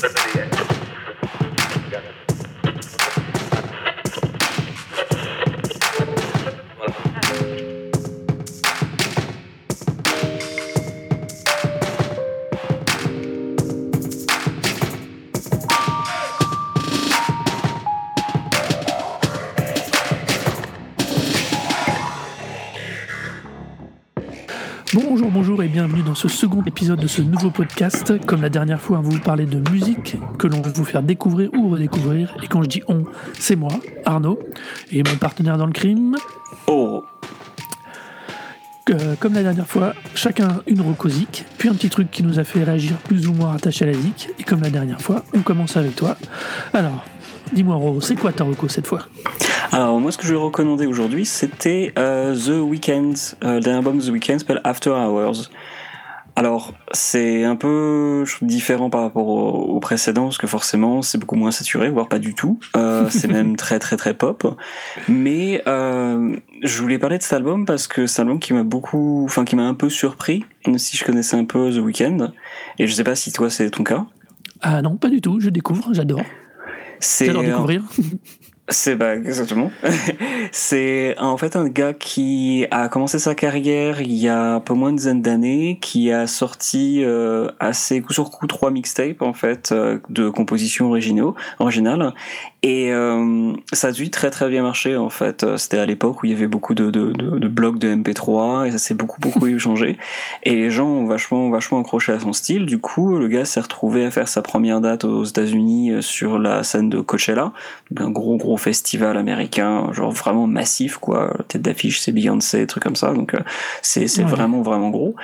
Preferiría. Ce second épisode de ce nouveau podcast. Comme la dernière fois, on vous parler de musique que l'on veut vous faire découvrir ou redécouvrir. Et quand je dis on, c'est moi, Arnaud, et mon partenaire dans le crime. Oh Euh, comme la dernière fois, chacun une rocosique, puis un petit truc qui nous a fait réagir plus ou moins attaché à la zik. Et comme la dernière fois, on commence avec toi. Alors, dis-moi Ro, c'est quoi ta reco cette fois? Alors moi ce que je vais recommander aujourd'hui c'était euh, The Weeknd, euh, le dernier album The Weeknd s'appelle After Hours. Alors c'est un peu différent par rapport au, au précédent parce que forcément c'est beaucoup moins saturé, voire pas du tout. Euh, c'est même très très très pop. Mais euh, je voulais parler de cet album parce que c'est un album qui m'a beaucoup, enfin qui m'a un peu surpris, même si je connaissais un peu The Weeknd. Et je sais pas si toi c'est ton cas. Ah non, pas du tout, je découvre, j'adore. C'est J'adore découvrir. C'est bah exactement. c'est en fait un gars qui a commencé sa carrière il y a un peu moins d'une dizaine d'années, qui a sorti euh, assez coup sur coup trois mixtapes en fait euh, de compositions originaux, originales, et euh, ça a dû très très bien marcher en fait. Euh, C'était à l'époque où il y avait beaucoup de, de, de, de blogs de MP3 et ça s'est beaucoup beaucoup échangé. Et les gens ont vachement vachement accroché à son style. Du coup, le gars s'est retrouvé à faire sa première date aux États-Unis euh, sur la scène de Coachella, un gros gros festival américain, genre vraiment massif quoi. Tête d'affiche, c'est Beyoncé, trucs comme ça. Donc euh, c'est c'est Ouais. vraiment vraiment gros.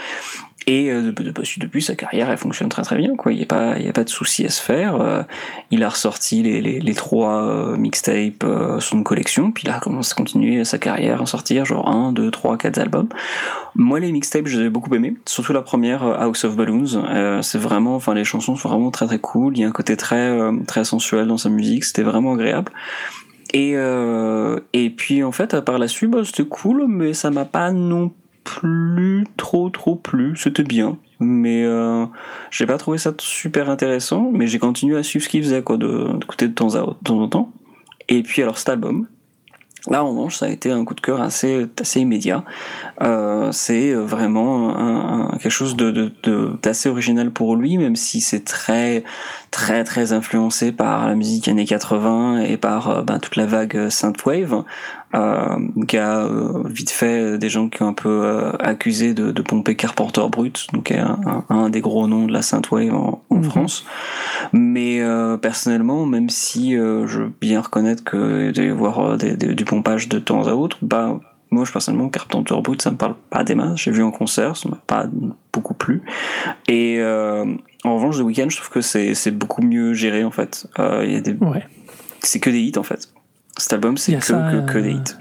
Et euh, depuis, sa carrière, elle fonctionne très très bien. Quoi. Il n'y a pas, il y a pas de souci à se faire. Euh, il a ressorti les, les, les trois euh, mixtapes euh, une collection, puis a commencé à continuer sa carrière, à sortir genre un, deux, trois, quatre albums. Moi, les mixtapes, je les ai beaucoup aimés. Surtout la première, euh, House of Balloons. Euh, c'est vraiment, enfin, les chansons sont vraiment très très cool. Il y a un côté très très sensuel dans sa musique. C'était vraiment agréable. Et et puis en fait, par la suite, bah, c'était cool, mais ça m'a pas non plus trop trop plu. C'était bien, mais euh, j'ai pas trouvé ça super intéressant. Mais j'ai continué à suivre ce qu'il faisait, quoi, de d'écouter de temps à de temps en temps. Et puis alors cet album, là en revanche, ça a été un coup de cœur assez immédiat. Euh, c'est vraiment quelque chose de de- de- d'assez original pour lui, même si c'est très très très influencé par la musique années 80 et par euh, ben, toute la vague synthwave euh, qui a euh, vite fait euh, des gens qui ont un peu euh, accusé de, de pomper Carpenter Brut, donc un, un, un des gros noms de la synthwave en, en Mhm. France. Mais personnellement, même si je veux bien reconnaître que de voir des- des- du pompage de temps à autre, bah moi, je personnellement, Carpenter Brut, ça me parle pas des masses. J'ai vu en concert, ça m'a pas beaucoup plu. Et en revanche, The Weeknd, je trouve que c'est beaucoup mieux géré en fait. Il y a des, Ouais. c'est que des hits en fait. Cet album, c'est que, ça, que, que des euh, hits.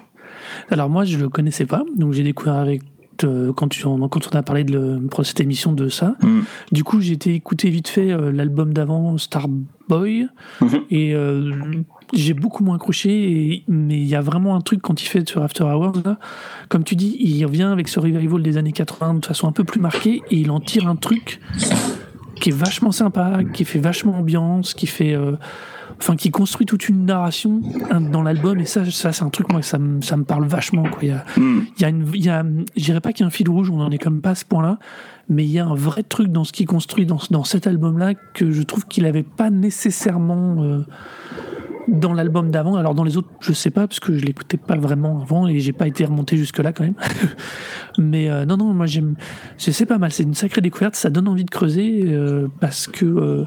Alors moi, je le connaissais pas, donc j'ai découvert avec euh, quand, tu, en- quand on a parlé de pour cette émission de ça. Mm. Du coup, j'ai été écouter vite fait euh, l'album d'avant, Starboy, Mhm. et euh, j'ai beaucoup moins accroché. Et, mais il y a vraiment un truc quand il fait sur After Hours là, comme tu dis, il revient avec ce revival des années 80 de façon un peu plus marquée, et il en tire un truc qui est vachement sympa, qui fait vachement ambiance, qui fait euh, enfin qui construit toute une narration hein, dans l'album et ça, ça c'est un truc moi ça me, ça me parle vachement quoi. Il y a, Mm. il y a une, il y a, je dirais pas qu'il y a un fil rouge, on en est comme pas à ce point-là, mais il y a un vrai truc dans ce qu'il construit dans, dans cet album-là que je trouve qu'il avait pas nécessairement euh, dans l'album d'avant. Alors dans les autres, je sais pas parce que je l'écoutais pas vraiment avant et j'ai pas été remonté jusque là quand même. mais euh, non non, moi j'aime, c'est pas mal, c'est une sacrée découverte, ça donne envie de creuser euh, parce que euh,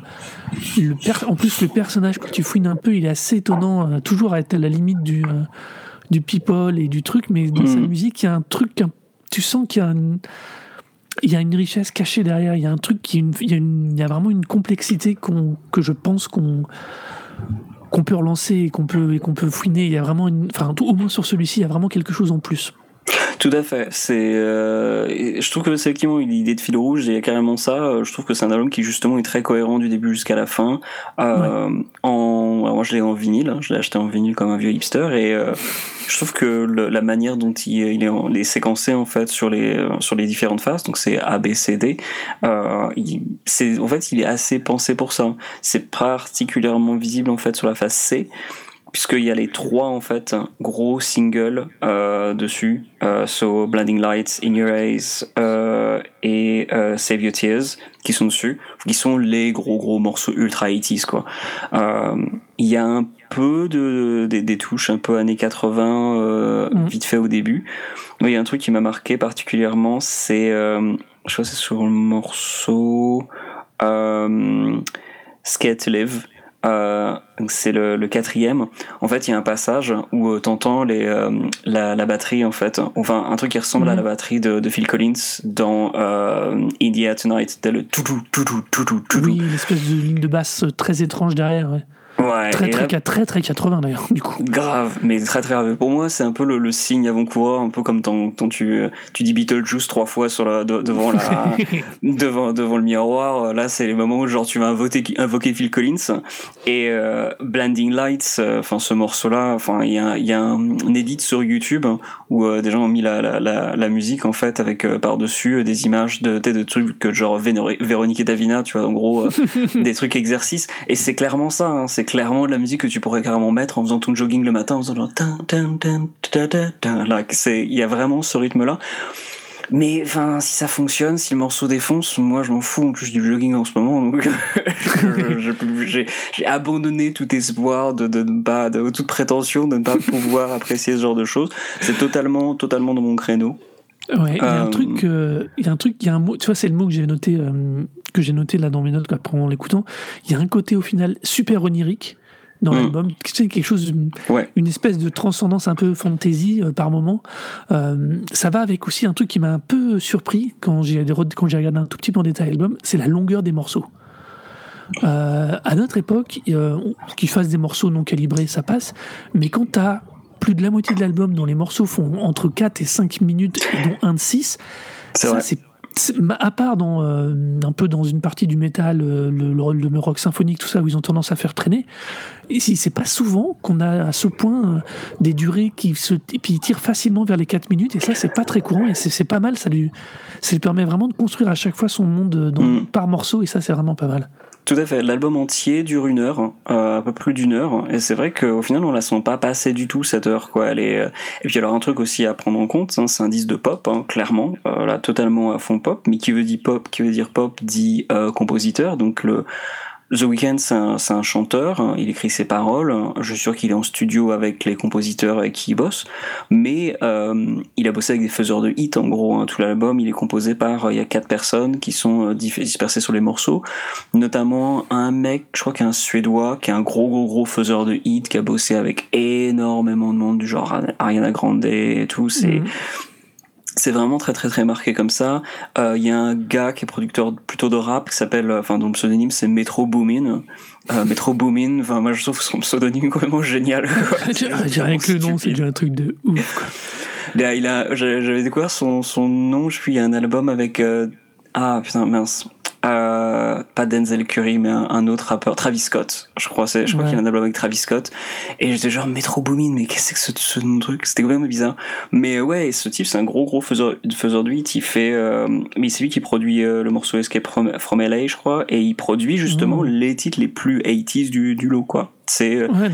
le per- en plus le personnage quand tu fouines un peu, il est assez étonnant, toujours à être à la limite du du people et du truc, mais dans sa Mhm. musique, il y a un truc, tu sens qu'il y a un- il y a une richesse cachée derrière, il y a un truc qui, il y a, une- il y a vraiment une complexité qu'on, que je pense qu'on qu'on peut relancer et qu'on peut et qu'on peut fouiner. Il y a vraiment, une, enfin tout- au moins sur celui-ci, il y a vraiment quelque chose en plus. Tout à fait. C'est, euh, je trouve que c'est effectivement une idée de fil rouge. Il y a carrément ça. Je trouve que c'est un album qui justement est très cohérent du début jusqu'à la fin. Euh, En, moi, je l'ai en vinyle. Hein. Je l'ai acheté en vinyle comme un vieux hipster et euh, je trouve que le, la manière dont il, il est, en, séquencé en fait sur les sur les différentes phases, donc c'est A, B, C, D. Euh, c'est en fait, il est assez pensé pour ça. C'est particulièrement visible en fait sur la phase C puisqu'il y a les trois en fait gros singles euh, dessus, euh, so Blinding Lights, In Your Eyes euh, et Save Your Tears qui sont dessus, qui sont les gros gros morceaux ultra 80s quoi. Il y a un peu de des, des touches un peu années 80 mm. vite fait au début, mais il y a un truc qui m'a marqué particulièrement, c'est je crois c'est sur le morceau Skate Live euh, c'est le, le, quatrième. En fait, il y a un passage où euh, t'entends les euh, la, la, batterie en fait, enfin un truc qui ressemble à la mhm. batterie de, de, Phil Collins dans euh, India Tonight. C'était le tout tout tout tout tout tout. Oui, une espèce de ligne de basse très étrange derrière. Ouais. Ouais, très, très, très, très 80 d'ailleurs, du coup. Grave, mais très très grave. Pour moi, c'est un peu le, le signe avant-coureur, un peu comme quand, tu, tu dis Beetlejuice trois fois sur la, devant, la, devant, devant le miroir. Là, c'est les moments où genre tu vas invoquer, invoquer Phil Collins. Et euh, Blinding Lights, euh, enfin ce morceau-là, enfin il y a, y a un, un, edit sur YouTube où euh, des gens ont mis la, la, la, la musique en fait avec euh, par-dessus des images de, de, de trucs genre Véronique et Davina, tu vois, en gros des trucs exercices. Et c'est clairement ça, hein, c'est clairement de la musique que tu pourrais carrément mettre en faisant ton jogging le matin, en faisant genre il y a vraiment ce rythme-là. Mais enfin, si ça fonctionne, si le morceau défonce, moi je m'en fous en plus du jogging en ce moment. Donc j'ai, abandonné tout espoir de, de ne pas, de toute prétention de ne pas pouvoir apprécier ce genre de choses. C'est totalement, totalement dans mon créneau. Ouais, il y a un truc, il y a un truc, il y a un mot, tu vois, c'est le mot que j'ai noté, que j'ai noté là dans mes notes en l'écoutant. Il y a un côté au final super onirique dans mm. l'album. C'est quelque chose, une espèce de transcendance un peu fantasy euh, par moment. Euh, ça va avec aussi un truc qui m'a un peu surpris quand j'ai quand j'ai regardé un tout petit peu en détail l'album, c'est la longueur des morceaux. Euh, à notre époque, qu'ils fassent des morceaux non calibrés, ça passe. Mais quand t'as plus de la moitié de l'album dont les morceaux font entre 4 et 5 minutes, dont un de 6, ça c'est à part dans euh, un peu dans une partie du métal, euh, le, rôle de rock symphonique, tout ça, où ils ont tendance à faire traîner. Et si c'est pas souvent qu'on a à ce point euh, des durées qui se et puis ils tirent facilement vers les 4 minutes et ça c'est pas très courant et c'est pas mal. Ça lui, ça lui permet vraiment de construire à chaque fois son monde dans, mm. par morceau et ça c'est vraiment pas mal. Tout à fait. L'album entier dure une heure, euh, un peu plus d'une heure, et c'est vrai qu'au final on la sent pas passer du tout cette heure, quoi. Elle est. Euh, et puis alors un truc aussi à prendre en compte, hein, c'est un disque de pop, hein, clairement, euh, là totalement à fond pop, mais qui veut dire pop, qui veut dire pop dit euh, compositeur, donc le The Weeknd, c'est un, un, chanteur, hein, il écrit ses paroles, je suis sûr qu'il est en studio avec les compositeurs avec qui il bosse, mais euh, il a bossé avec des faiseurs de hits en gros, hein, tout l'album, il est composé par, euh, il y a quatre personnes qui sont euh, dispersées sur les morceaux, notamment un mec, je crois qu'un suédois, qui est un gros gros gros faiseur de hits, qui a bossé avec énormément de monde, du genre Ariana Grande et tout, c'est... Mhm. C'est vraiment très très très marqué comme ça. Il euh, y a un gars qui est producteur plutôt de rap qui s'appelle, euh, enfin dont le pseudonyme c'est Metro Boomin. Euh, Metro Boomin, enfin moi je trouve son pseudonyme vraiment génial. J'ai rien que le nom, c'est déjà un truc de ouf. Là, il a, j'avais découvert son, son nom, je suis, il y a un album avec, euh... ah putain mince, euh, pas Denzel Curry, mais un, autre rappeur, Travis Scott. Je crois, je crois qu'il y a un album avec Travis Scott. Et j'étais genre Metro Boomin, mais qu'est-ce que c'est que ce, ce truc? C'était vraiment bizarre. Mais ouais, ce type, c'est un gros gros faiseur, faiseur de hit. Il fait, euh, mais c'est lui qui produit euh, le morceau Escape from, from, LA, je crois, et il produit justement mmh. les titres les plus 80s du, du lot, quoi. C'est. Ouais,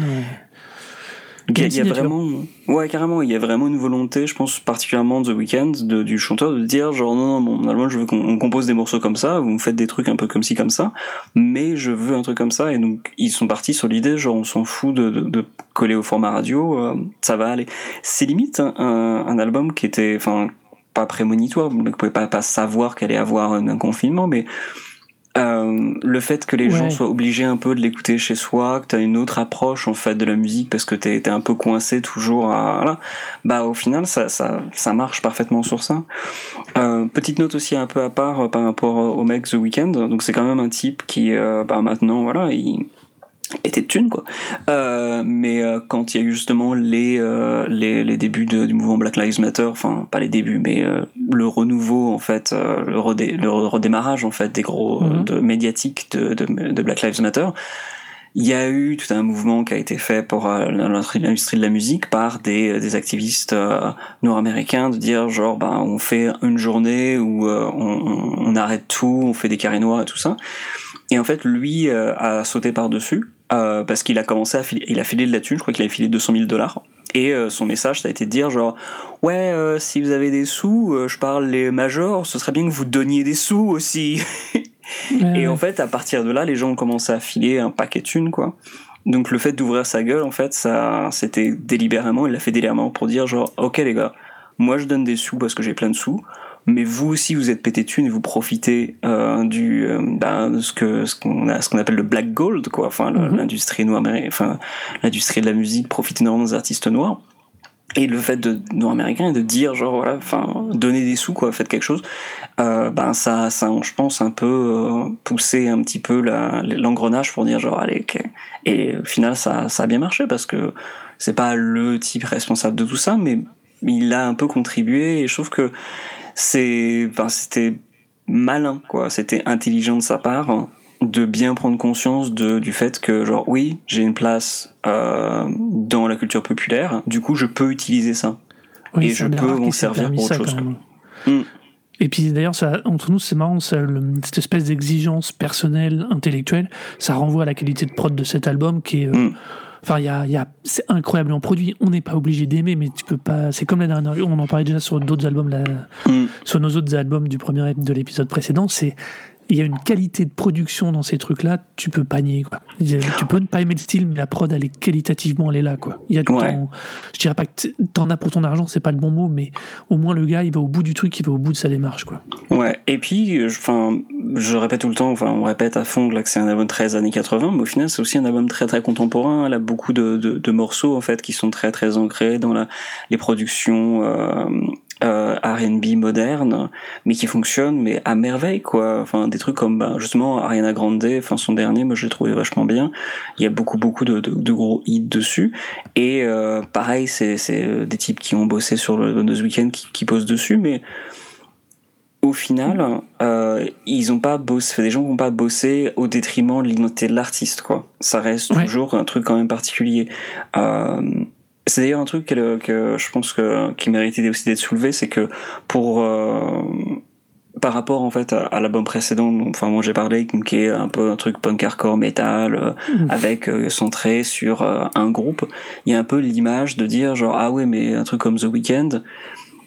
Il y, a, vraiment, ouais, carrément, il y a vraiment une volonté, je pense particulièrement The Weeknd, de, du chanteur, de dire genre non, non, mon album, je veux qu'on compose des morceaux comme ça, vous me faites des trucs un peu comme ci, comme ça, mais je veux un truc comme ça, et donc ils sont partis sur l'idée, genre on s'en fout de, de, de, coller au format radio, euh, ça va aller. C'est limite un, un, album qui était, enfin, pas prémonitoire, vous ne pouvez pas, pas savoir qu'elle allait avoir un, un confinement, mais euh, le fait que les ouais. gens soient obligés un peu de l'écouter chez soi, que tu as une autre approche en fait de la musique parce que t'es es un peu coincé toujours à voilà, bah au final ça ça ça marche parfaitement sur ça. Euh, petite note aussi un peu à part euh, par rapport au mec The Weeknd, donc c'est quand même un type qui euh, bah maintenant voilà il était de thunes quoi. Euh, mais euh, quand il y a eu justement les euh, les, les, débuts de, du mouvement Black Lives Matter, enfin pas les débuts, mais euh, le renouveau en fait, le, redé, le, redémarrage en fait des gros mm-hmm. de, médiatiques de, de, de, Black Lives Matter. Il y a eu tout un mouvement qui a été fait pour l'industrie de la musique par des, des activistes nord-américains de dire genre ben on fait une journée où on, on, arrête tout, on fait des carrés noirs et tout ça. Et en fait, lui a sauté par-dessus euh, parce qu'il a commencé à filer, il a filé de la thune, je crois qu'il a filé 200 000 dollars. Et euh, son message, ça a été de dire genre, ouais, euh, si vous avez des sous, je parle les majors, ce serait bien que vous donniez des sous aussi. et en fait, à partir de là, les gens ont commencé à filer un paquet de thunes, quoi. Donc le fait d'ouvrir sa gueule, en fait, ça, c'était délibérément, il l'a fait délibérément pour dire genre, ok les gars, moi je donne des sous parce que j'ai plein de sous mais vous aussi vous êtes pété de thunes et vous profitez euh, du euh, ben, de ce que ce qu'on a ce qu'on appelle le black gold quoi enfin mhm. l'industrie noire enfin l'industrie de la musique profite énormément des artistes noirs et le fait de noir américain de dire genre voilà enfin donner des sous quoi faites quelque chose euh, ben ça ça je pense un peu euh, pousser un petit peu l'engrenage pour dire genre allez okay. et au final ça ça a bien marché parce que c'est pas le type responsable de tout ça mais il a un peu contribué et je trouve que c'est, enfin, c'était malin, quoi. C'était intelligent de sa part de bien prendre conscience de, du fait que, genre, oui, j'ai une place euh, dans la culture populaire, du coup, je peux utiliser ça. et je peux m'en servir pour autre chose. Hmm. Et puis d'ailleurs, entre nous, c'est marrant, ça, cette espèce d'exigence personnelle, intellectuelle, ça renvoie à la qualité de prod de cet album qui est. Euh, hmm. Enfin, il y a, y a c'est incroyablement produit. On n'est pas obligé d'aimer, mais tu peux pas. C'est comme la dernière. On en parlait déjà sur d'autres albums, là, mm. sur nos autres albums du premier de l'épisode précédent. C'est il y a une qualité de production dans ces trucs-là, tu peux pas nier. Quoi. Tu peux ne pas aimer le style, mais la prod, elle est qualitativement, elle est là. Quoi. Il y a je dirais pas que t'en as pour ton argent, c'est pas le bon mot, mais au moins le gars, il va au bout du truc, il va au bout de sa démarche. Quoi. Ouais, et puis, enfin, je répète tout le temps, enfin, on répète à fond là, que c'est un album très années 80, mais au final, c'est aussi un album très très contemporain. Elle a beaucoup de, de, de, morceaux en fait qui sont très très ancrés dans la, les productions. Euh, euh, R&B moderne, mais qui fonctionne mais à merveille quoi. Enfin des trucs comme bah, justement Ariana Grande, enfin son dernier, moi je l'ai trouvé vachement bien. Il y a beaucoup beaucoup de, de, gros hits dessus et euh, pareil c'est c'est euh, des types qui ont bossé sur le The Weekend qui, qui posent dessus, mais au final, euh, ils ont pas bossé, des gens qui n'ont pas bossé au détriment de l'identité de l'artiste, quoi. Ça reste toujours un truc quand même particulier. Euh, c'est d'ailleurs un truc que, que, je pense que qui méritait aussi d'être soulevé, c'est que pour euh, par rapport en fait à, l'album précédent, enfin moi j'ai parlé qui est un peu un truc punk hardcore metal euh, mmh. avec euh, centré sur un groupe, il y a un peu l'image de dire genre ah ouais mais un truc comme The Weeknd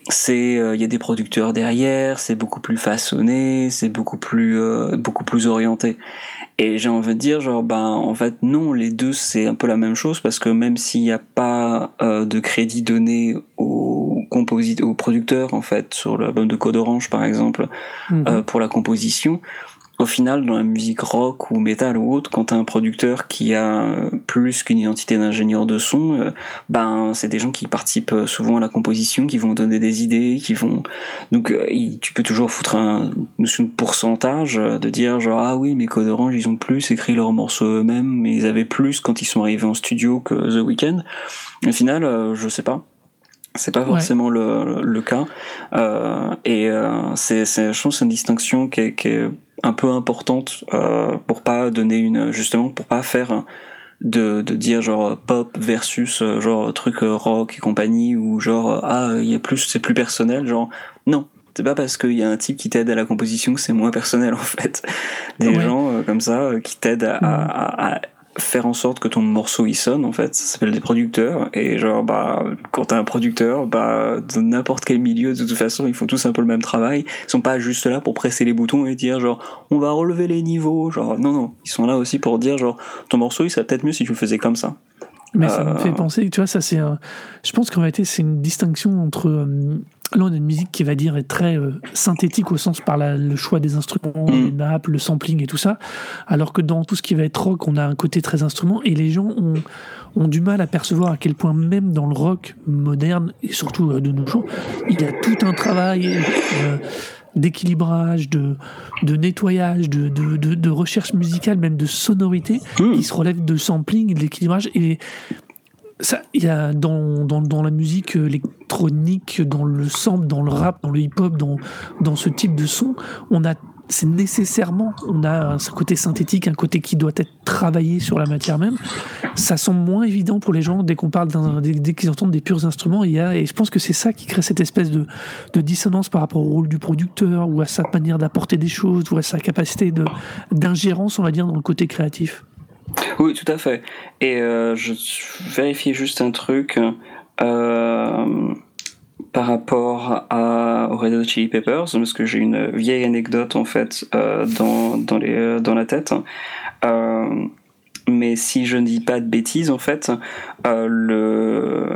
c'est il y a des producteurs derrière, c'est beaucoup plus façonné, c'est beaucoup plus beaucoup plus orienté. Et j'ai envie de dire, genre, ben, en fait, non, les deux, c'est un peu la même chose parce que même s'il n'y a pas euh, de crédit donné aux compositeurs, aux producteurs, en fait, sur l'album de Code Orange, par exemple, mhm. euh, pour la composition, au final, dans la musique rock ou métal ou autre, quand t'as un producteur qui a plus qu'une identité d'ingénieur de son, euh, ben c'est des gens qui participent souvent à la composition, qui vont donner des idées, qui vont donc euh, tu peux toujours foutre un notion de pourcentage, euh, de dire genre ah oui mais Code Orange ils ont plus écrit leurs morceaux eux-mêmes, mais ils avaient plus quand ils sont arrivés en studio que The Weeknd. Au final, je sais pas. C'est pas forcément le, le, cas. Euh, et euh, c'est, je pense, c'est une distinction qui est, qui est un peu importante euh, pour pas donner une, justement, pour pas faire de, de dire genre pop versus euh, genre truc euh, rock et compagnie ou genre ah il y a plus, c'est plus personnel. Genre non, c'est pas parce qu'il y a un type qui t'aide à la composition que c'est moins personnel en fait. Des gens comme ça qui t'aident à, à, à, faire en sorte que ton morceau y sonne en fait. Ça s'appelle des producteurs. Et genre bah quand t'as un producteur bah dans n'importe quel milieu de toute façon ils font tous un peu le même travail. Ils sont pas juste là pour presser les boutons et dire genre on va relever les niveaux genre non non. Ils sont là aussi pour dire genre ton morceau il serait peut-être mieux si tu le faisais comme ça mais ça me fait euh, penser tu vois ça c'est je pense qu'en réalité c'est une distinction entre euh, Là, on a une musique qui va dire est très euh, synthétique au sens par le choix des instruments, mm. les nappes, le sampling et tout ça. Alors que dans tout ce qui va être rock, on a un côté très instrument et les gens ont, ont du mal à percevoir à quel point même dans le rock moderne et surtout euh, de nos jours, il y a tout un travail. D'équilibrage, de, de nettoyage, de, de, de, recherche musicale, même de sonorité, mmh. qui se relève de sampling, de l'équilibrage. Et ça, il y a dans, dans, dans, la musique électronique, dans le sample, dans le rap, dans le hip-hop, dans, dans ce type de son, on a c'est nécessairement, on a un côté synthétique, un côté qui doit être travaillé sur la matière même. Ça semble moins évident pour les gens dès qu'on parle dès, qu'ils entendent des purs instruments. Et je pense que c'est ça qui crée cette espèce de, dissonance par rapport au rôle du producteur ou à sa manière d'apporter des choses ou à sa capacité d'ingérence, on va dire, dans le côté créatif. Oui, tout à fait. Et euh, je vérifie juste un truc. Euh, par rapport à, aux Red Hot Chili Peppers, parce que j'ai une vieille anecdote en fait euh, dans, dans, les, euh, dans la tête. Euh, mais si je ne dis pas de bêtises, en fait, le.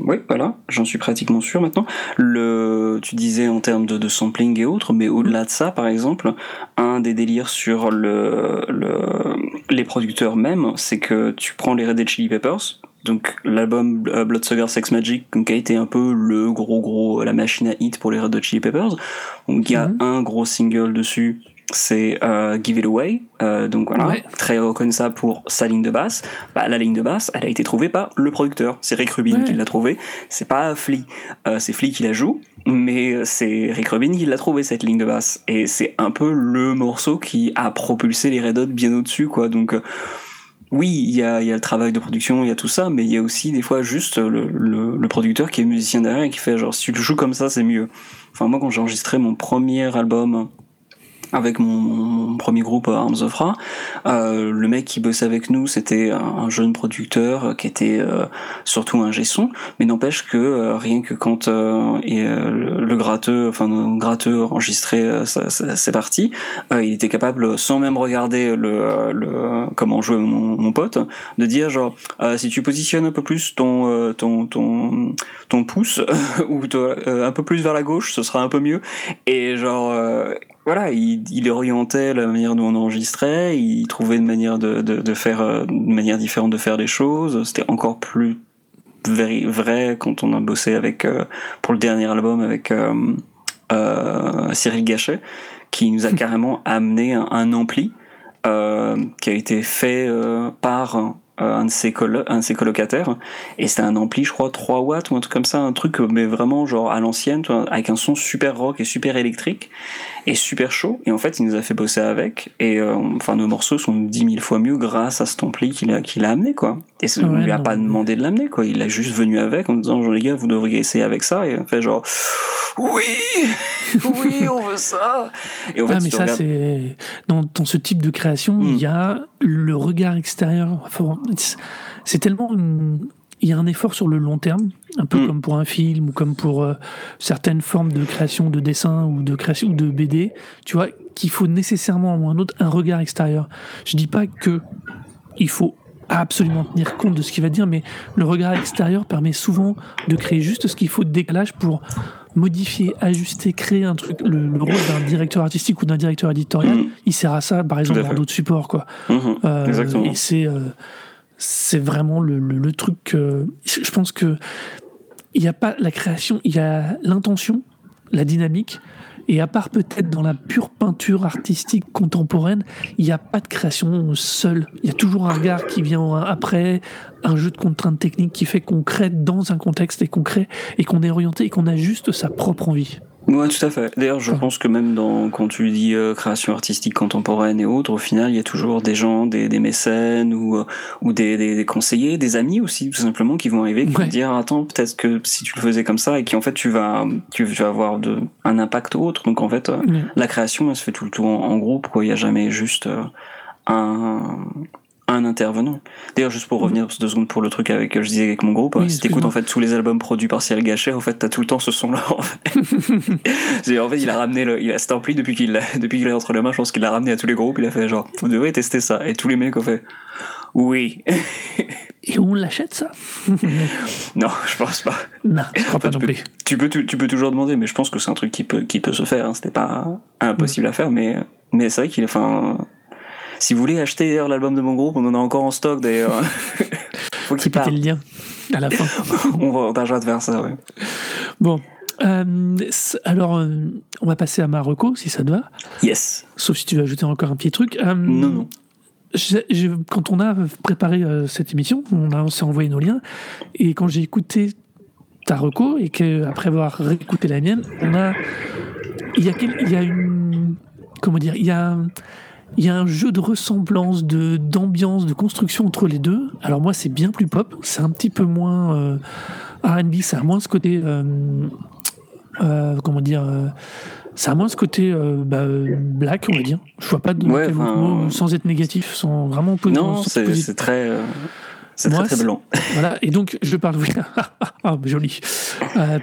Oui, voilà, j'en suis pratiquement sûr maintenant. Le, tu disais en termes de, sampling et autres, mais au-delà de ça, par exemple, un des délires sur le, le les producteurs même, c'est que tu prends les Red Hot Chili Peppers, donc l'album euh, Bloodsugar Sex Magic qui a été un peu le gros gros la machine à hit pour les Red Hot Chili Peppers. Donc il y a mhm. un gros single dessus, c'est euh, Give It Away. Euh, donc voilà, très reconnaissable pour sa ligne de basse. Bah, la ligne de basse, elle a été trouvée par le producteur. C'est Rick Rubin qui l'a trouvée. C'est pas Flea. Euh, c'est Flea qui la joue, mais c'est Rick Rubin qui l'a trouvé cette ligne de basse. Et c'est un peu le morceau qui a propulsé les Red Hot bien au-dessus, quoi. Donc oui, il y a, y a, le travail de production, il y a tout ça, mais il y a aussi des fois juste le, le, le, producteur qui est musicien derrière et qui fait genre si tu le joues comme ça, c'est mieux. Enfin moi quand j'ai enregistré mon premier album avec mon, premier groupe euh, Arms of Ra. Euh, le mec qui bossait avec nous, c'était un, jeune producteur qui était euh, surtout un gesson, mais n'empêche que rien que quand et, le, le, gratteux, enfin le enregistrait ses parties, il était capable, sans même regarder le comment jouait mon, mon, pote, de dire genre si tu positionnes un peu plus ton ton ton ton pouce ou un peu plus vers la gauche, ce sera un peu mieux. Et genre voilà, il, il, orientait la manière dont on enregistrait, il trouvait une manière de, de, de faire, euh, une manière différente de faire les choses. C'était encore plus vrai quand on a bossé avec euh, pour le dernier album avec euh, euh Cyril Gachet, qui nous a carrément amené un, un ampli qui a été fait par un de ses un de ses colocataires. Et c'était un ampli je crois 3 watts ou un truc comme ça un truc mais vraiment genre à l'ancienne avec un son super rock et super électrique et super chaud. Et en fait il nous a fait bosser avec. Et euh, enfin nos morceaux sont 10 000 fois mieux grâce à cet ampli qu'il a, qu'il a amené quoi. Et ouais, on lui a pas demandé de l'amener quoi. Il a juste venu avec en disant genre les gars vous devriez essayer avec ça. Et on fait genre oui oui on veut ça. Et en fait, ah, mais ça c'est dans, dans, ce type de création il y a le regard extérieur c'est tellement il y a un effort sur le long terme, un peu mm. comme pour un film ou comme pour euh, certaines formes de création de dessin ou de création ou de BD, tu vois, qu'il faut nécessairement à un autre un regard extérieur. Je dis pas que il faut absolument tenir compte de ce qu'il va dire, mais le regard extérieur permet souvent de créer juste ce qu'il faut de décalage pour modifier, ajuster, créer un truc. Le, rôle d'un directeur artistique ou d'un directeur éditorial, mm. il sert à ça, par exemple, dans d'autres supports, quoi. Euh, Exactement. Et c'est euh, c'est vraiment le, le, truc. que je pense que il n'y a pas la création, il y a l'intention, la dynamique. Et à part peut-être dans la pure peinture artistique contemporaine, il n'y a pas de création seule. Il y a toujours un regard qui vient après, un jeu de contraintes techniques qui fait qu'on crée dans un contexte et qu'on crée et qu'on est orienté et qu'on a juste sa propre envie. Ouais, tout à fait. D'ailleurs, je pense que même dans, quand tu dis euh, création artistique contemporaine et autres, au final, il y a toujours des gens, des, des mécènes ou, euh, ou des, des, conseillers, des amis aussi, tout simplement, qui vont arriver, qui vont dire, attends, peut-être que si tu le faisais comme ça, et qui en fait, tu vas, tu vas avoir de, un impact autre. Donc en fait, euh, la création, elle se fait tout le temps en, groupe, quoi. Il n'y a jamais juste un, un intervenant. D'ailleurs, juste pour revenir deux secondes pour le truc avec, je disais avec mon groupe, oui, si t'écoutes en fait tous les albums produits par Cyril Gachet, en fait, t'as tout le temps ce son-là. En fait. en fait, il a ramené le, il a cet ampli depuis qu'il depuis qu'il est entre les mains, je pense qu'il l'a ramené à tous les groupes, il a fait genre, vous devez tester ça. Et tous les mecs ont fait, oui. Et on l'achète ça? Non, je pense pas. Non, je crois pas non plus. Tu peux, tu, peux toujours demander, mais je pense que c'est un truc qui peut, qui peut se faire. Hein. C'était pas impossible à faire, mais, mais c'est vrai qu'il, enfin, si vous voulez acheter l'album de mon groupe, on en a encore en stock d'ailleurs. Faut qu'il parte. le lien à la fin. on va, on de faire ça, ouais. Bon, Euh, alors, euh, on va passer à Marocco, si ça te va. Yes. Sauf si tu veux ajouter encore un petit truc. non, non. quand on a préparé cette émission, on, a, s'est envoyé nos liens, et quand j'ai écouté ta reco, et qu'après avoir réécouté la mienne, on a, il y a, il y a une, comment dire, il y a il y a un jeu de ressemblance, de d'ambiance, de construction entre les deux. Alors moi, c'est bien plus pop, c'est un petit peu moins euh, R&B, ça a moins ce côté, euh, euh, comment dire, ça a moins ce côté bah, black, on va dire. Je vois pas de mot sans être négatif, sans vraiment Non, c'est très. C'est très, très blanc. voilà, et donc je parle, oui, ah, joli,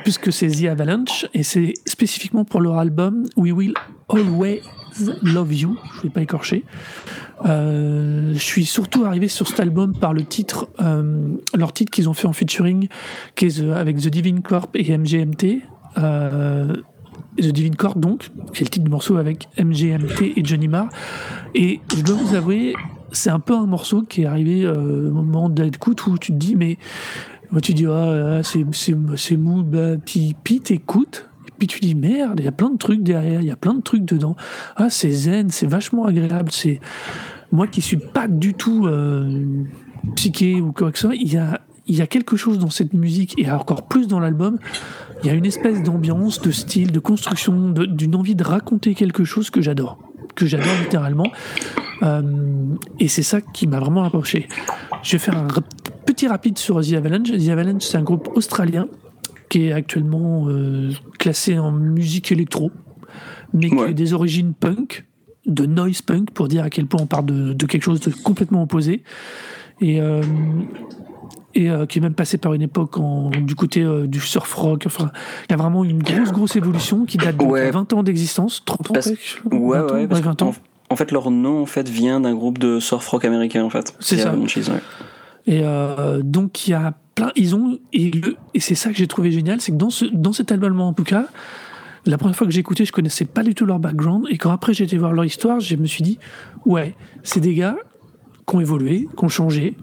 puisque c'est The Avalanche, et c'est spécifiquement pour leur album We Will Always Love You, je ne vais pas écorcher. Euh, je suis surtout arrivé sur cet album par le titre, euh, leur titre qu'ils ont fait en featuring, qui est avec The Divine Corp et MGMT. Euh, The Divine Corp, donc, qui est le titre du morceau avec MGMT et Johnny Marr. Et je dois vous avouer, c'est un peu un morceau qui est arrivé au moment d'écoute où tu te dis, mais tu dis, ah, c'est mou, bah, puis t'écoutes puis tu dis merde, il y a plein de trucs derrière, il y a plein de trucs dedans. Ah, c'est zen, c'est vachement agréable. C'est moi qui suis pas du tout euh, psyché ou quoi que ce soit. Il y a il y a quelque chose dans cette musique et encore plus dans l'album. Il y a une espèce d'ambiance, de style, de construction, d'une envie de raconter quelque chose que j'adore, que j'adore littéralement. Euh, et c'est ça qui m'a vraiment approché. Je vais faire un petit rapide sur The Avalanche. The Avalanche, c'est un groupe australien qui est actuellement euh, classé en musique électro, mais qui a des origines punk, de noise punk, pour dire à quel point on parle de, quelque chose de complètement opposé. Et, euh, et euh, qui est même passé par une époque en, du côté du surf rock. Enfin, il y a vraiment une grosse, grosse évolution qui date de 20 ans d'existence, 30 ans, ouais, ouais, 20 ans. En, fait, leur nom en fait, vient d'un groupe de surf rock américain, en fait. C'est ça. Et donc, il y a ils ont et, c'est ça que j'ai trouvé génial, c'est que dans ce dans cet album en tout cas, la première fois que j'ai écouté, je connaissais pas du tout leur background et quand après j'ai été voir leur histoire, je me suis dit ouais, c'est des gars qui ont évolué, qui ont changé,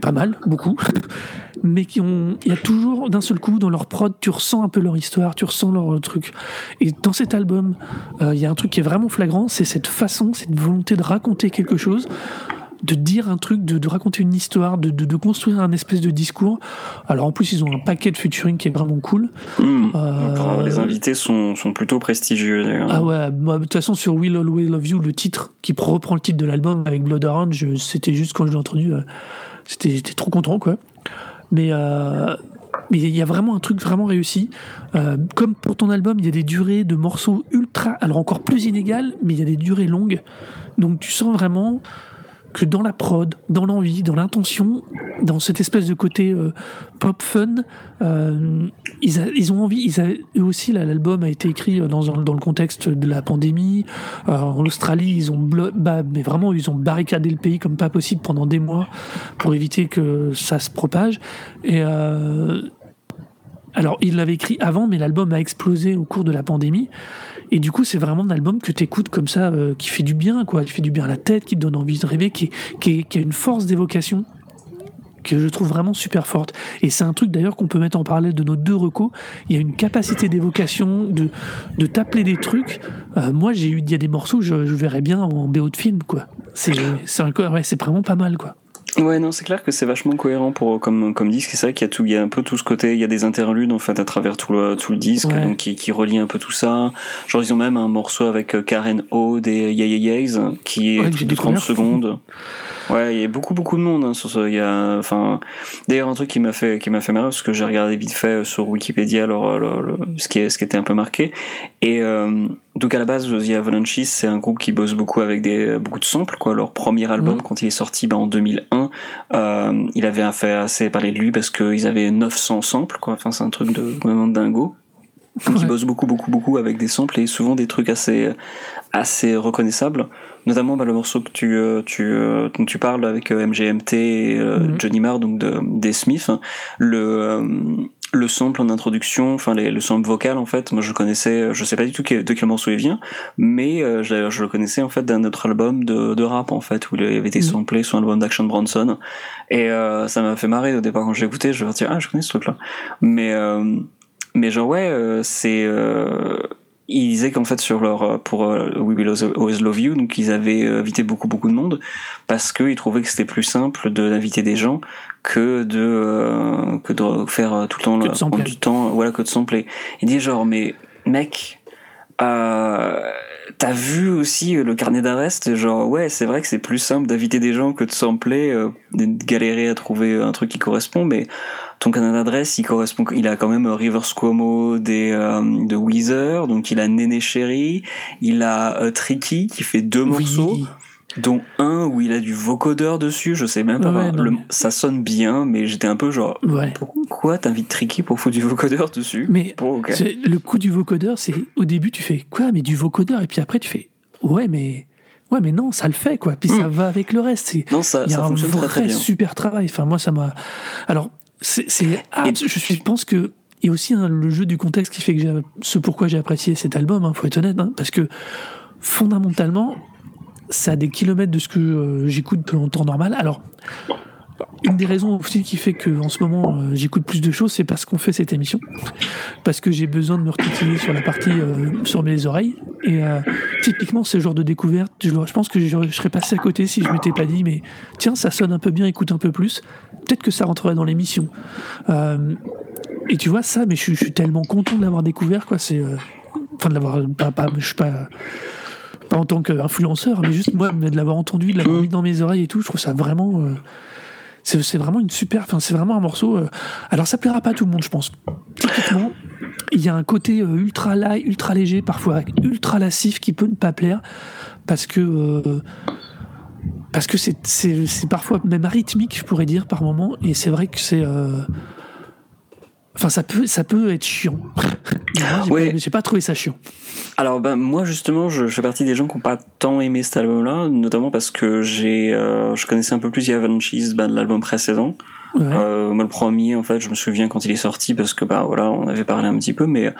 pas mal, beaucoup, mais qui ont, il y a toujours d'un seul coup dans leur prod, tu ressens un peu leur histoire, tu ressens leur truc. Et dans cet album, euh, il y a un truc qui est vraiment flagrant, c'est cette façon, cette volonté de raconter quelque chose de dire un truc, de, raconter une histoire, de, construire un espèce de discours. Alors en plus, ils ont un paquet de featuring qui est vraiment cool. Hmm. Euh, les invités sont, plutôt prestigieux. Ah ouais, de toute façon, sur Will Always Love You, le titre qui reprend le titre de l'album avec Blood Orange, c'était juste quand je l'ai entendu, euh, c'était, j'étais trop content quoi. Mais euh, mais il y a vraiment un truc vraiment réussi. comme pour ton album, il y a des durées de morceaux ultra, alors encore plus inégales, mais il y a des durées longues. Donc tu sens vraiment que dans la prod, dans l'envie, dans l'intention, dans cette espèce de côté euh, pop fun, euh, ils, ont envie. Eux aussi, l'album a été écrit dans, dans, le contexte de la pandémie. Euh, en Australie, ils ont bah, mais vraiment, ils ont barricadé le pays comme pas possible pendant des mois pour éviter que ça se propage. Et alors, ils l'avaient écrit avant, mais l'album a explosé au cours de la pandémie. Et du coup, c'est vraiment un album que tu écoutes comme ça, euh, qui fait du bien, quoi. Qui fait du bien à la tête, qui te donne envie de rêver, qui, qui, a une force d'évocation que je trouve vraiment super forte. Et c'est un truc d'ailleurs qu'on peut mettre en parallèle de nos deux recos. Il y a une capacité d'évocation, de, de t'appeler des trucs. Euh, moi, j'ai eu, il y a des morceaux, je, je verrais bien en BO de film, quoi. C'est, c'est, ouais, c'est vraiment pas mal, quoi. Ouais, non, c'est clair que c'est vachement cohérent pour comme comme disque. C'est ça qu'il y a tout, il y a un peu tout ce côté, il y a des interludes en fait à travers tout le tout le disque, donc qui qui relie un peu tout ça. Genre ils ont même un morceau avec euh, Karen O des Yay qui est de 30 secondes. Ouais, il y a beaucoup beaucoup de monde hein, sur ce. Il y a, enfin, d'ailleurs un truc qui m'a fait qui m'a fait marrer parce que j'ai regardé vite fait euh, sur Wikipédia euh, le, ce qui est ce qui était un peu marqué et euh, donc à la base The Avalanche c'est un groupe qui bosse beaucoup avec des beaucoup de samples quoi. Leur premier album mhm. quand il est sorti ben, en 2001, euh, il avait fait assez parler de lui parce qu'ils avaient 900 samples quoi. Enfin c'est un truc de vraiment dingo. Donc ils bossent beaucoup beaucoup beaucoup avec des samples et souvent des trucs assez assez reconnaissables notamment bah, le morceau que tu, euh, tu, euh, dont tu parles avec euh, MGMT et mhm. Johnny Marr, donc de, des Smiths, le, le sample en introduction, enfin le sample vocal en fait, moi je connaissais, je sais pas du tout de quel morceau il vient, mais je, je, le connaissais en fait d'un autre album de, de, rap en fait, où il avait été mhm. samplé sur un album d'Action Bronson, et ça m'a fait marrer au départ quand j'ai écouté, je me suis dit ah je connais ce truc là, mais mais genre ouais, euh, c'est ils disaient qu'en fait sur leur pour We Will Always Love You, donc ils avaient invité beaucoup beaucoup de monde parce qu'ils trouvaient que c'était plus simple de d'inviter des gens que de que de faire tout le temps le, du temps voilà que de sampler. Ils disaient genre mais mec euh, T'as vu aussi le carnet d'arrest, genre ouais, c'est vrai que c'est plus simple d'inviter des gens que de sampler, euh, de galérer à trouver un truc qui correspond, mais ton carnet d'adresse, il correspond, il a quand même Rivers Cuomo des euh, de Weezer, donc il a Néné Chéri, il a euh, Tricky qui fait deux morceaux dont un où il a du vocodeur dessus, je sais même pas. ça sonne bien, mais j'étais un peu genre, pourquoi t'invites Tricky pour foutre du vocodeur dessus? Mais le coup du vocodeur, c'est au début tu fais quoi, mais du vocodeur, et puis après tu fais ouais, mais ouais, mais non, ça le fait quoi. Puis ça hmm. va avec le reste. Non, ça, il y a un vrai super travail. Enfin moi ça m'a. Alors c'est, je pense que il y a aussi hein, le jeu du contexte qui fait que j'ai, ce pourquoi j'ai apprécié cet album. Hein, faut être honnête, hein, parce que fondamentalement ça a des kilomètres de ce que euh, j'écoute en temps normal. Alors, une des raisons aussi qui fait que en ce moment euh, j'écoute plus de choses, c'est parce qu'on fait cette émission, parce que j'ai besoin de me retitiller sur la partie euh, sur mes oreilles. Et typiquement, ce genre de découverte, je, je pense que je, serais passé à côté si je m'étais pas dit, mais tiens, ça sonne un peu bien, écoute un peu plus. Peut-être que ça rentrerait dans l'émission. et tu vois ça, mais je, suis tellement content de l'avoir découvert, quoi. C'est enfin de l'avoir, pas, pas, je suis pas pas en tant qu'influenceur, mais juste moi, de l'avoir entendu, de l'avoir mm. mis dans mes oreilles et tout, je trouve ça vraiment. Euh, c'est vraiment une super. C'est vraiment un morceau. Euh, alors, ça plaira pas à tout le monde, je pense. Typiquement, il y a un côté euh, ultra light, ultra léger, parfois ultra lassif qui peut ne pas plaire parce que. parce que c'est parfois même arythmique, je pourrais dire, par moment, et c'est vrai que c'est. Enfin, ça peut, ça peut être chiant. ouais. J'ai pas trouvé ça chiant. Alors, ben, moi, justement, je, fais partie des gens qui n'ont pas tant aimé cet album-là, notamment parce que j'ai, euh, je connaissais un peu plus Yavan Cheese, ben, l'album précédent. Euh, moi, le premier, en fait, je me souviens quand il est sorti parce que, bah, voilà, on avait parlé un petit peu, mais,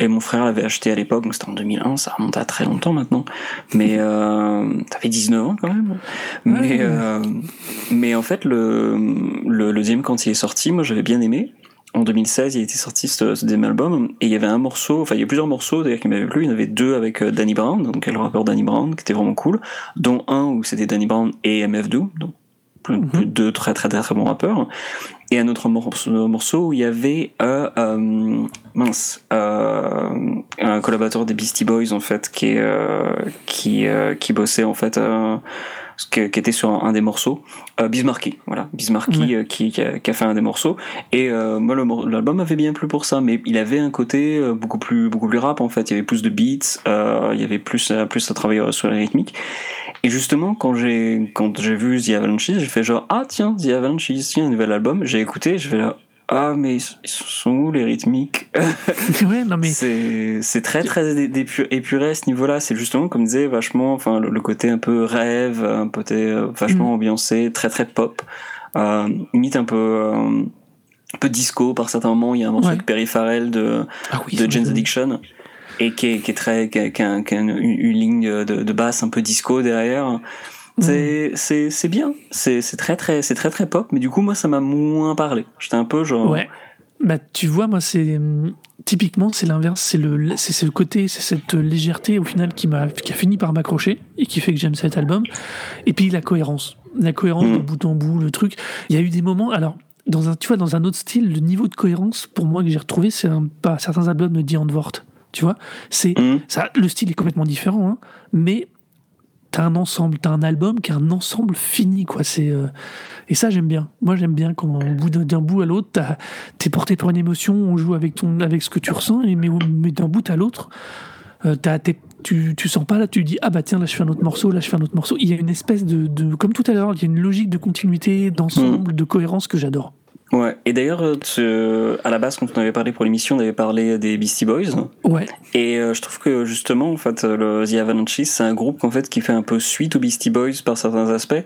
et mon frère l'avait acheté à l'époque, donc c'était en 2001, ça remonte à très longtemps maintenant. Mais, euh, t'avais 19 ans quand même. Mais, euh, mais en fait, le, le, le deuxième, quand il est sorti, moi, j'avais bien aimé en 2016, il était sorti ce, ce deuxième album, et il y avait un morceau, enfin il y a plusieurs morceaux d'ailleurs qui m'avaient plu, il y en avait deux avec euh, Danny Brown, donc le rappeur Danny Brown, qui était vraiment cool, dont un où c'était Danny Brown et MF Doom, donc plus, mhm. deux très, très très très bons rappeurs, et un autre morceau, où il y avait euh, euh, mince, euh, un collaborateur des Beastie Boys en fait, qui, qui, qui bossait en fait qui, était sur un, des morceaux, euh, Bismarcky, voilà, Bismarcky euh, qui, qui, a, fait un des morceaux. Et euh, moi, l'album avait bien plu pour ça, mais il avait un côté euh, beaucoup plus beaucoup plus rap en fait. Il y avait plus de beats, il y avait plus plus à travailler sur les rythmiques. Et justement, quand j'ai quand j'ai vu The Avalanche, j'ai fait genre ah tiens The Avalanche, tiens un nouvel album. J'ai écouté, je vais là ah, mais ils sont où les rythmiques ouais, non, mais... C'est très très épuré à ce niveau-là. C'est justement, comme disait, vachement, enfin, le, côté un peu rêve, un côté euh, vachement mm. ambiancé, très très pop. Euh, limite un peu, euh, un peu disco par certains moments. Il y a un morceau avec Perry Farrell de, ah de Jane's Addiction. Et qui est, qui est très, qui a, qui a, une, une, ligne de, de basse un peu disco derrière. C'est c'est c'est bien, c'est c'est très très c'est très très pop, mais du coup moi ça m'a moins parlé. J'étais un peu genre. Ouais. Bah tu vois moi c'est typiquement c'est l'inverse, c'est le c'est côté c'est cette légèreté au final qui m'a qui a fini par m'accrocher et qui fait que j'aime cet album. Et puis la cohérence, la cohérence de mm. bout en bout, le truc. Il y a eu des moments alors dans un tu vois dans un autre style le niveau de cohérence pour moi que j'ai retrouvé c'est un, pas certains albums de Diane Vort tu vois c'est mm. ça le style est complètement différent hein, mais t'as un ensemble, t'as un album qui est un ensemble fini, quoi. C'est euh, et ça j'aime bien. Moi j'aime bien quand au bout d'un bout à l'autre, t'es porté par une émotion, on joue avec ton, avec ce que tu ressens, et mais, mais d'un bout à l'autre, euh, tu, tu sens pas là, tu dis ah bah tiens là je fais un autre morceau, là je fais un autre morceau. Il y a une espèce de, de comme tout à l'heure, il y a une logique de continuité, d'ensemble, mmh. de cohérence que j'adore. Ouais, et d'ailleurs, euh, à la base, quand on avait parlé pour l'émission, on avait parlé des Beastie Boys. Ouais. Et euh, je trouve que justement, en fait, le The Avalanche, c'est un groupe en fait qui fait un peu suite aux Beastie Boys par certains aspects,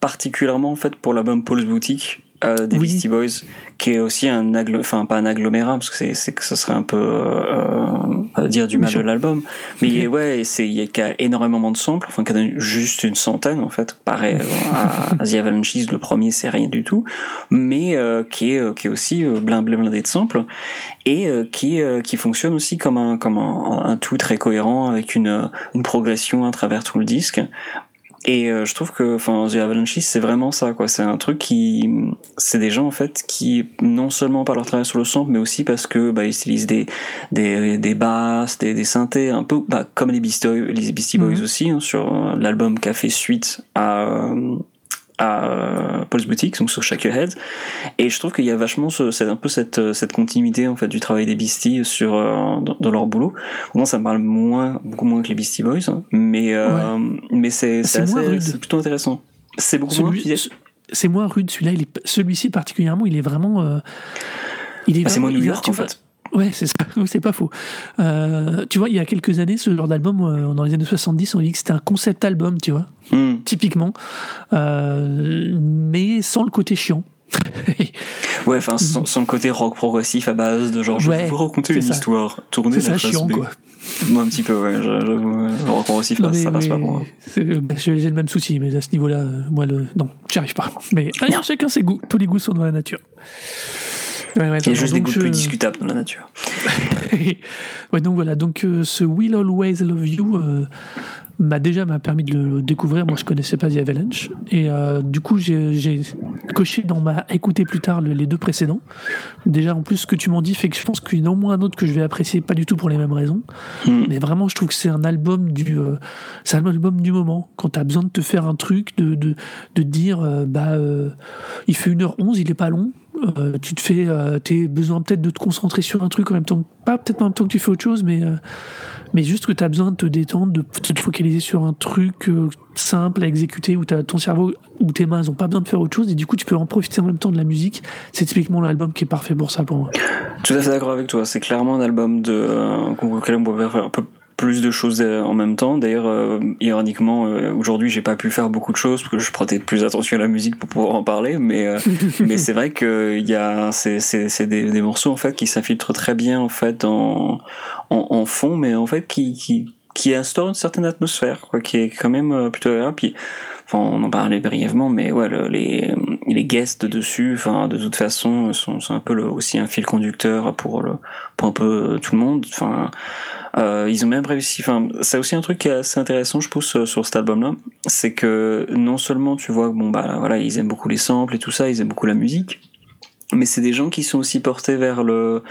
particulièrement en fait pour l'album Paul's Boutique, euh, des Beastie Boys, qui est aussi un enfin pas un agglomérat parce que c'est que ce serait un peu euh, dire du mal de l'album, mais ouais, c'est il y a énormément de samples, enfin qu'il y a juste une centaine en fait, pareil à, The Avalanches, le premier c'est rien du tout, mais qui est qui est aussi blindé blindé de samples et qui qui fonctionne aussi comme un comme un, un, tout très cohérent avec une une progression à travers tout le disque et euh, je trouve que, enfin, The Avalanche, c'est vraiment ça, quoi. C'est un truc qui, c'est des gens en fait qui non seulement par leur travail sur le sample, mais aussi parce que bah, ils utilisent des des, des basses, des, des synthés, un peu bah, comme les Beastie, les Beastie Boys mhm. aussi, hein, sur euh, l'album qui a fait suite à euh, à euh, Paul's Boutique, donc sur Shake Your Head. Et je trouve qu'il y a vachement c'est un peu cette, cette continuité en fait du travail des Beasties sur euh, dans, leur boulot. Moi, ça me parle moins, beaucoup moins que les Beastie Boys, hein. mais euh, mais c'est c'est plutôt intéressant. C'est beaucoup moins. C'est moins rude celui-là. Celui-ci particulièrement, il est vraiment. il est ah, c'est moins New York en fait. Ouais, c'est ça, c'est pas faux. Euh, tu vois, il y a quelques années, ce genre d'album, euh, dans les années 70, on dit que c'était un concept album, tu vois, hmm. typiquement, euh, mais sans le côté chiant. ouais, enfin, sans, le côté rock progressif à base de genre, je vais vous raconter une histoire, tourner la chiant, quoi. Moi, un petit peu, ouais. Je, le rock progressif, là, ça passe pas pour moi. Bah, j'ai le même souci, mais à ce niveau-là, moi, le... non, j'y arrive pas. Mais chacun ses goûts. Tous les goûts sont dans la nature. Il y a juste des goûts plus discutables dans la nature. ouais, donc voilà, donc euh, ce Will Always Love You euh, m'a déjà m'a permis de le découvrir. Moi, je connaissais pas The Avalanche. Et euh, du coup, j'ai coché dans ma écouter plus tard les deux précédents. Déjà, en plus, ce que tu m'en dis fait que je pense qu'il y en a au moins un autre que je vais apprécier, pas du tout pour les mêmes raisons. Hmm. Mais vraiment, je trouve que c'est un album du, c'est un album du moment. Quand tu as besoin de te faire un truc, de, de, de dire, bah, il fait 1h11, il est pas long euh, tu te fais, euh, tu besoin peut-être de te concentrer sur un truc en même temps, pas peut-être en même temps que tu fais autre chose, mais, euh, mais juste que tu as besoin de te détendre, de te focaliser sur un truc simple à exécuter où as ton cerveau ou tes mains n'ont pas besoin de faire autre chose et du coup tu peux en profiter en même temps de la musique. C'est typiquement l'album qui est parfait pour ça pour moi. Tout à fait d'accord avec toi. C'est clairement un album de, auquel on peut faire un peu plus de choses euh, en même temps. D'ailleurs, euh, ironiquement, euh, aujourd'hui, j'ai pas pu faire beaucoup de choses parce que je prêtais plus attention à la musique pour pouvoir en parler. Mais mais c'est vrai que il y a c'est c'est des, des morceaux en fait qui s'infiltrent très bien en fait en, en, en fond, mais en fait qui qui qui instaure une certaine atmosphère, quoi, qui est quand même plutôt agréable. Puis, enfin, on en parlait brièvement, mais ouais, les les guests dessus, enfin, de toute façon, sont, sont un peu le, aussi un fil conducteur pour le pour un peu tout le monde. Enfin, euh, ils ont même réussi. Enfin, c'est aussi un truc qui est assez intéressant, je pense, sur cet album-là, c'est que non seulement tu vois, bon bah voilà, ils aiment beaucoup les samples et tout ça, ils aiment beaucoup la musique, mais c'est des gens qui sont aussi portés vers le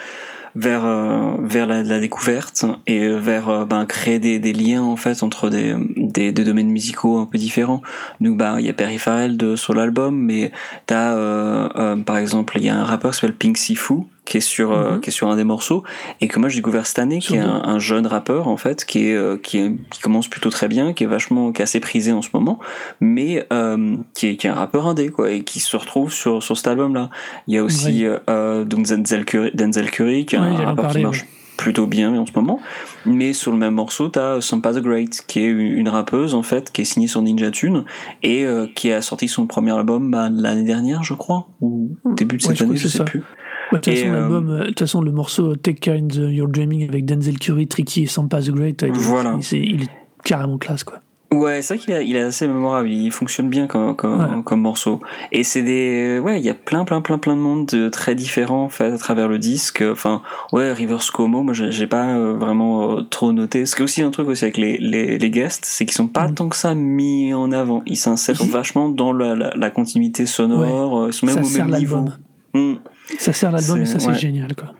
vers euh, vers la, découverte et vers euh, ben, créer des, liens en fait entre des, des, des, domaines musicaux un peu différents. Donc bah il y a Peripheral de sur l'album, mais t'as euh, euh, par exemple il y a un rappeur qui s'appelle Pink Sifu qui est sur euh, mhm. qui est sur un des morceaux. Et que moi j'ai découvert cette année qui est un, un, jeune rappeur en fait qui est, euh, qui est qui commence plutôt très bien qui est vachement qui est assez prisé en ce moment mais euh, qui est qui est un rappeur indé quoi et qui se retrouve sur sur cet album là il y a aussi donc Denzel Curry, Denzel Curry qui est un rappeur qui marche plutôt bien en ce moment. Mais sur le même morceau t'as Sampa the Great qui est une rappeuse en fait qui est signée sur Ninja Tune et qui a sorti son premier album bah, l'année dernière je crois ou début de cette année je sais plus de toute façon, l'album, euh, de toute façon, le morceau Take Kind Your Dreaming avec Denzel Curry, Tricky et Sampa the Great, voilà. il, est carrément classe, quoi. Ouais, c'est vrai qu'il est, il assez mémorable, il fonctionne bien comme, comme, comme morceau. Et c'est des, ouais, il y a plein, plein, plein, plein de monde de très différents, en fait, à travers le disque. Enfin, ouais, Rivers Como, moi, j'ai pas euh, vraiment euh, trop noté. Ce qui est aussi un truc aussi avec les, les, les guests, c'est qu'ils sont pas mm. tant que ça mis en avant. Ils s'insèrent vachement dans la, la, continuité sonore, ils sont même au même niveau. Ça sert l'album et ça c'est génial quoi.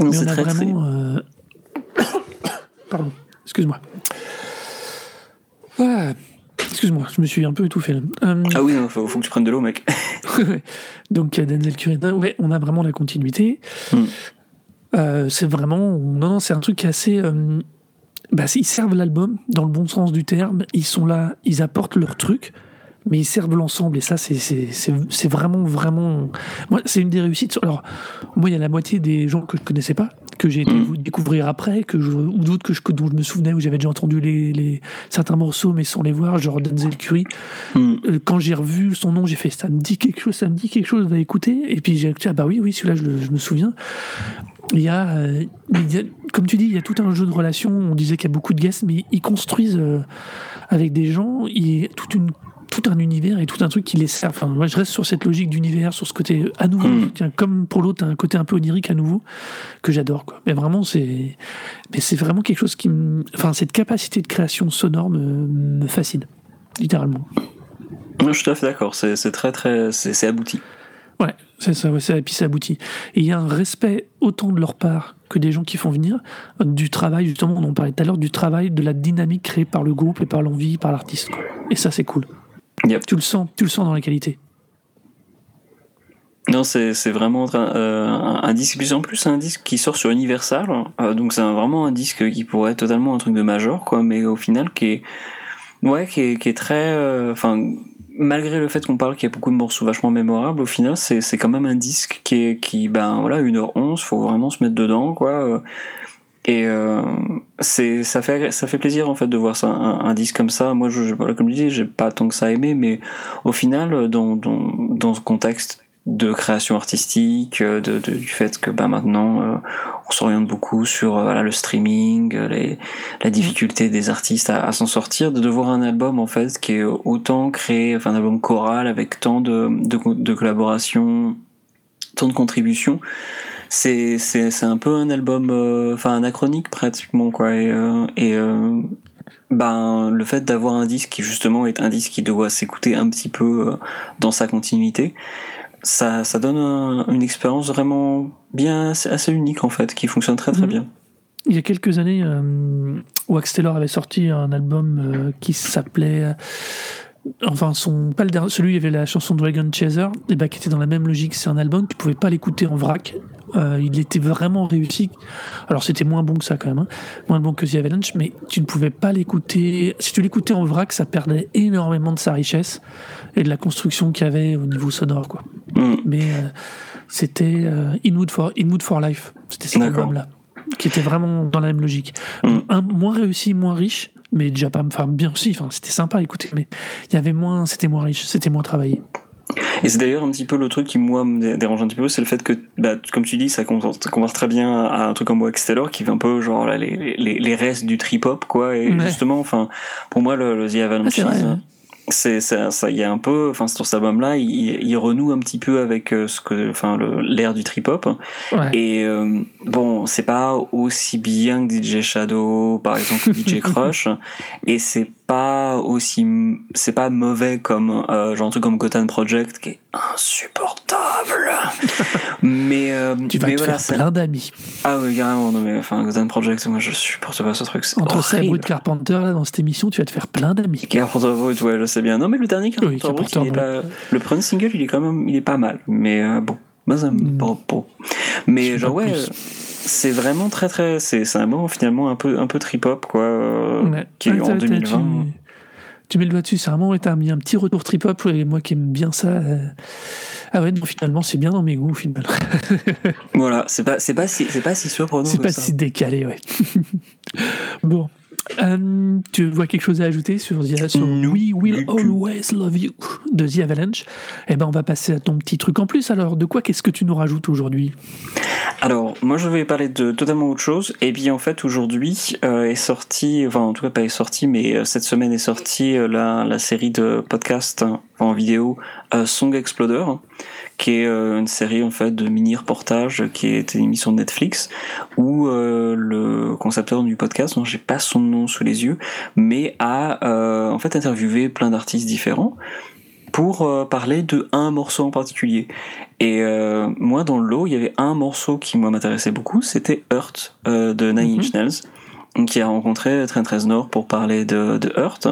Mais on a vraiment. Euh, pardon, excuse-moi. Excuse-moi, je me suis un peu étouffé là. Euh, ah oui, il faut, faut, que tu prennes de l'eau, mec. Donc Denzel Curry, ouais, on a vraiment la continuité. Hmm. Euh, c'est vraiment. Non, non, c'est un truc assez. Bah, ils servent l'album dans le bon sens du terme. Ils sont là, ils apportent leur truc mais ils servent l'ensemble et ça c'est vraiment vraiment moi c'est une des réussites alors moi il y a la moitié des gens que je connaissais pas que j'ai été découvrir après, que je, ou d'autres que je, dont je me souvenais, où j'avais déjà entendu les, les, certains morceaux, mais sans les voir, genre Denzel Curry. Mm. Euh, Quand j'ai revu son nom, j'ai fait ça me dit quelque chose, ça me dit quelque chose, va écouter. Et puis j'ai dit, ah bah oui, oui, celui-là, je, me souviens. Il y, a, euh, il y a- comme tu dis, il y a tout un jeu de relations. On disait qu'il y a beaucoup de guests, mais ils construisent euh, avec des gens. Il y a toute une tout un univers et tout un truc qui les sert. Enfin, moi, je reste sur cette logique d'univers, sur ce côté à nouveau. Mm. Tiens, comme pour l'autre, un côté un peu onirique à nouveau que j'adore. Quoi. Mais vraiment, c'est, mais c'est vraiment quelque chose qui, me... enfin, cette capacité de création sonore me, me fascine, littéralement. Je suis tout à fait d'accord, c'est c'est très très. c'est c'est abouti. Ouais, c'est ça, ouais, ça, et puis ça aboutit. Et il y a un respect autant de leur part que des gens qui font venir, du travail, justement, on en parlait tout à l'heure, du travail, de la dynamique créée par le groupe et par l'envie, par l'artiste. quoi. Et ça, c'est cool. Yep. Tu le sens, tu le sens dans la qualité. Non, c'est vraiment euh, un, disque, plus en plus, c'est un disque qui sort sur Universal, euh, donc c'est vraiment un disque qui pourrait être totalement un truc de major, quoi, mais au final qui est, ouais, qui est, qui est très, euh, enfin, malgré le fait qu'on parle qu'il y a beaucoup de morceaux vachement mémorables, au final, c'est c'est quand même un disque qui est, qui, ben voilà, 1h11, faut vraiment se mettre dedans, quoi. Et euh, c'est ça fait ça fait plaisir en fait de voir ça un, un disque comme ça. Moi, je, voilà, comme je dis, j'ai pas tant que ça aimé, mais au final, dans dans dans ce contexte de création artistique, euh, de, de- du fait que bah, maintenant euh, on s'oriente beaucoup sur euh, voilà, le streaming, euh, les, la difficulté des artistes à, à s'en sortir, de devoir un album en fait qui est autant créé, enfin un album choral avec tant de, de, de collaborations, tant de contributions. C'est, c'est, c'est un peu un album, euh, enfin anachronique pratiquement quoi. Et, euh, et euh, ben le fait d'avoir un disque qui justement est un disque qui doit s'écouter un petit peu dans sa continuité, ça, ça donne un- une expérience vraiment bien assez, unique en fait, qui fonctionne très très Mhm. bien. Il y a quelques années, Wax Taylor avait sorti un album qui s'appelait. Enfin, son, pas le dernier, celui il y avait la chanson Dragon Chaser, et ben, qui était dans la même logique. C'est un album, tu pouvais pas l'écouter en vrac. Euh, il était vraiment réussi. Alors, c'était moins bon que ça quand même, hein. moins bon que The Avalanche, mais tu ne pouvais pas l'écouter. Si tu l'écoutais en vrac, ça perdait énormément de sa richesse et de la construction qu'il y avait au niveau sonore, quoi. Mm. Mais euh, c'était euh, Inwood for Inwood for Life. C'était cet album-là qui était vraiment dans la même logique. Mm. Un, moins réussi, moins riche, mais déjà pas, enfin bien aussi. Enfin, c'était sympa à écouter, mais il y avait moins, c'était moins riche, c'était moins travaillé. Et c'est d'ailleurs un petit peu le truc qui moi me dé- dérange un petit peu, c'est le fait que, bah, comme tu dis, ça converse, très bien à un truc comme Wax Taylor qui fait un peu genre là, les, les, les restes du trip hop quoi. Et Ouais. justement, enfin, pour moi le, le The Avalanche, Ah, c'est ça, ça, y a un peu, enfin sur cet album-là, il, il renoue un petit peu avec euh, ce que, enfin, l'ère du trip hop. Ouais. Et euh, bon, c'est pas aussi bien que DJ Shadow, par exemple, DJ Crush, et c'est pas aussi, c'est pas mauvais comme euh, genre un truc comme Gotham Project qui est insupportable. mais euh, tu vas mais te voilà, faire plein d'amis. ah oui carrément, non mais enfin Gotham Project, moi je supporte pas ce truc. Entre ça et. Wood Carpenter, là, dans cette émission, tu vas te faire plein d'amis. Carpenter Brut, ouais, je sais bien. Non, mais le dernier Carpenter Oui, pas- le premier single, il est quand même, il est pas mal. Mais euh, bon, moi, ça me pas, pas. Mais Je genre, ouais, plus. c'est vraiment très, très, c'est, un moment finalement un peu, un peu trip-hop, quoi, euh, Ouais. qui est en t'as- t'as- 2020. Tu, tu mets le doigt dessus, c'est vraiment, t'as mis un petit retour trip-hop, et moi qui aime bien ça. euh, Ah ouais, non, finalement, c'est bien dans mes goûts, au final. Voilà, c'est pas, c'est pas si, c'est pas si surprenant C'est pas ça. si décalé, ouais. bon. Euh, tu vois quelque chose à ajouter sur, The- sur We Will. Always Love You de The Avalanche? Eh ben, on va passer à ton petit truc en plus. Alors, de quoi qu'est-ce que tu nous rajoutes aujourd'hui? Alors, moi je vais parler de totalement autre chose. Et bien en fait, aujourd'hui euh, est sorti, enfin en tout cas pas est sorti, mais euh, cette semaine est sortie euh, la, la série de podcasts hein, en vidéo euh, Song Exploder, qui est euh, une série en fait de mini-reportages qui est une émission de Netflix où euh, le concepteur du podcast, dont j'ai pas son nom sous les yeux, mais a euh, en fait interviewé plein d'artistes différents pour parler de un morceau en particulier. Et euh, moi, dans le lot, il y avait un morceau qui moi m'intéressait beaucoup, c'était Hurt euh, de Nine Mhm. Inch Nails, qui a rencontré Trent Reznor pour parler de, de Hurt.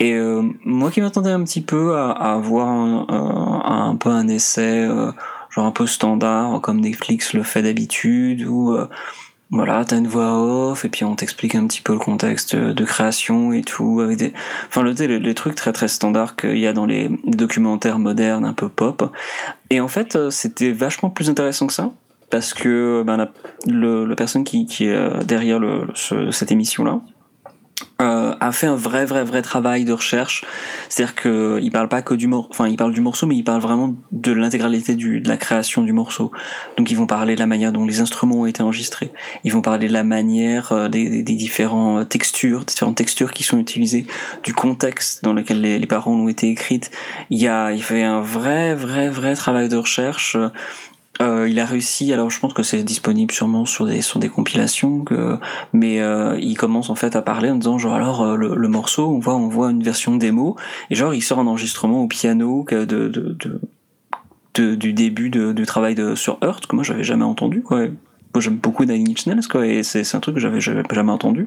Et euh, moi qui m'attendais un petit peu à, à avoir un, un- un peu un essai, euh, genre un peu standard, comme Netflix le fait d'habitude, où euh, voilà, t'as une voix off, et puis on t'explique un petit peu le contexte de création et tout, avec des, enfin le, les, trucs très très standards qu'il y a dans les documentaires modernes un peu pop. Et en fait, euh, c'était vachement plus intéressant que ça. parce que ben, la, le, personne qui, qui est derrière le, cette émission-là, euh, a fait un vrai vrai vrai travail de recherche. C'est-à-dire que il parle pas que du enfin il parle du morceau mais il parle vraiment de l'intégralité du de la création du morceau. Donc ils vont parler de la manière dont les instruments ont été enregistrés. Ils vont parler de la manière euh, des, des, différents textures différentes textures qui sont utilisées du contexte dans lequel les, les paroles ont été écrites. Il y a il fait un vrai vrai vrai travail de recherche euh, il a réussi, alors je pense que c'est disponible sûrement sur des sur des compilations, que, mais euh, il commence en fait à parler en disant genre alors euh, le, morceau, on voit on voit une version démo et genre il sort un enregistrement au piano de, de, de, du début de, du travail de sur Earth que moi j'avais jamais entendu quoi. Moi j'aime beaucoup Nine Inch quoi et c'est un truc que j'avais jamais entendu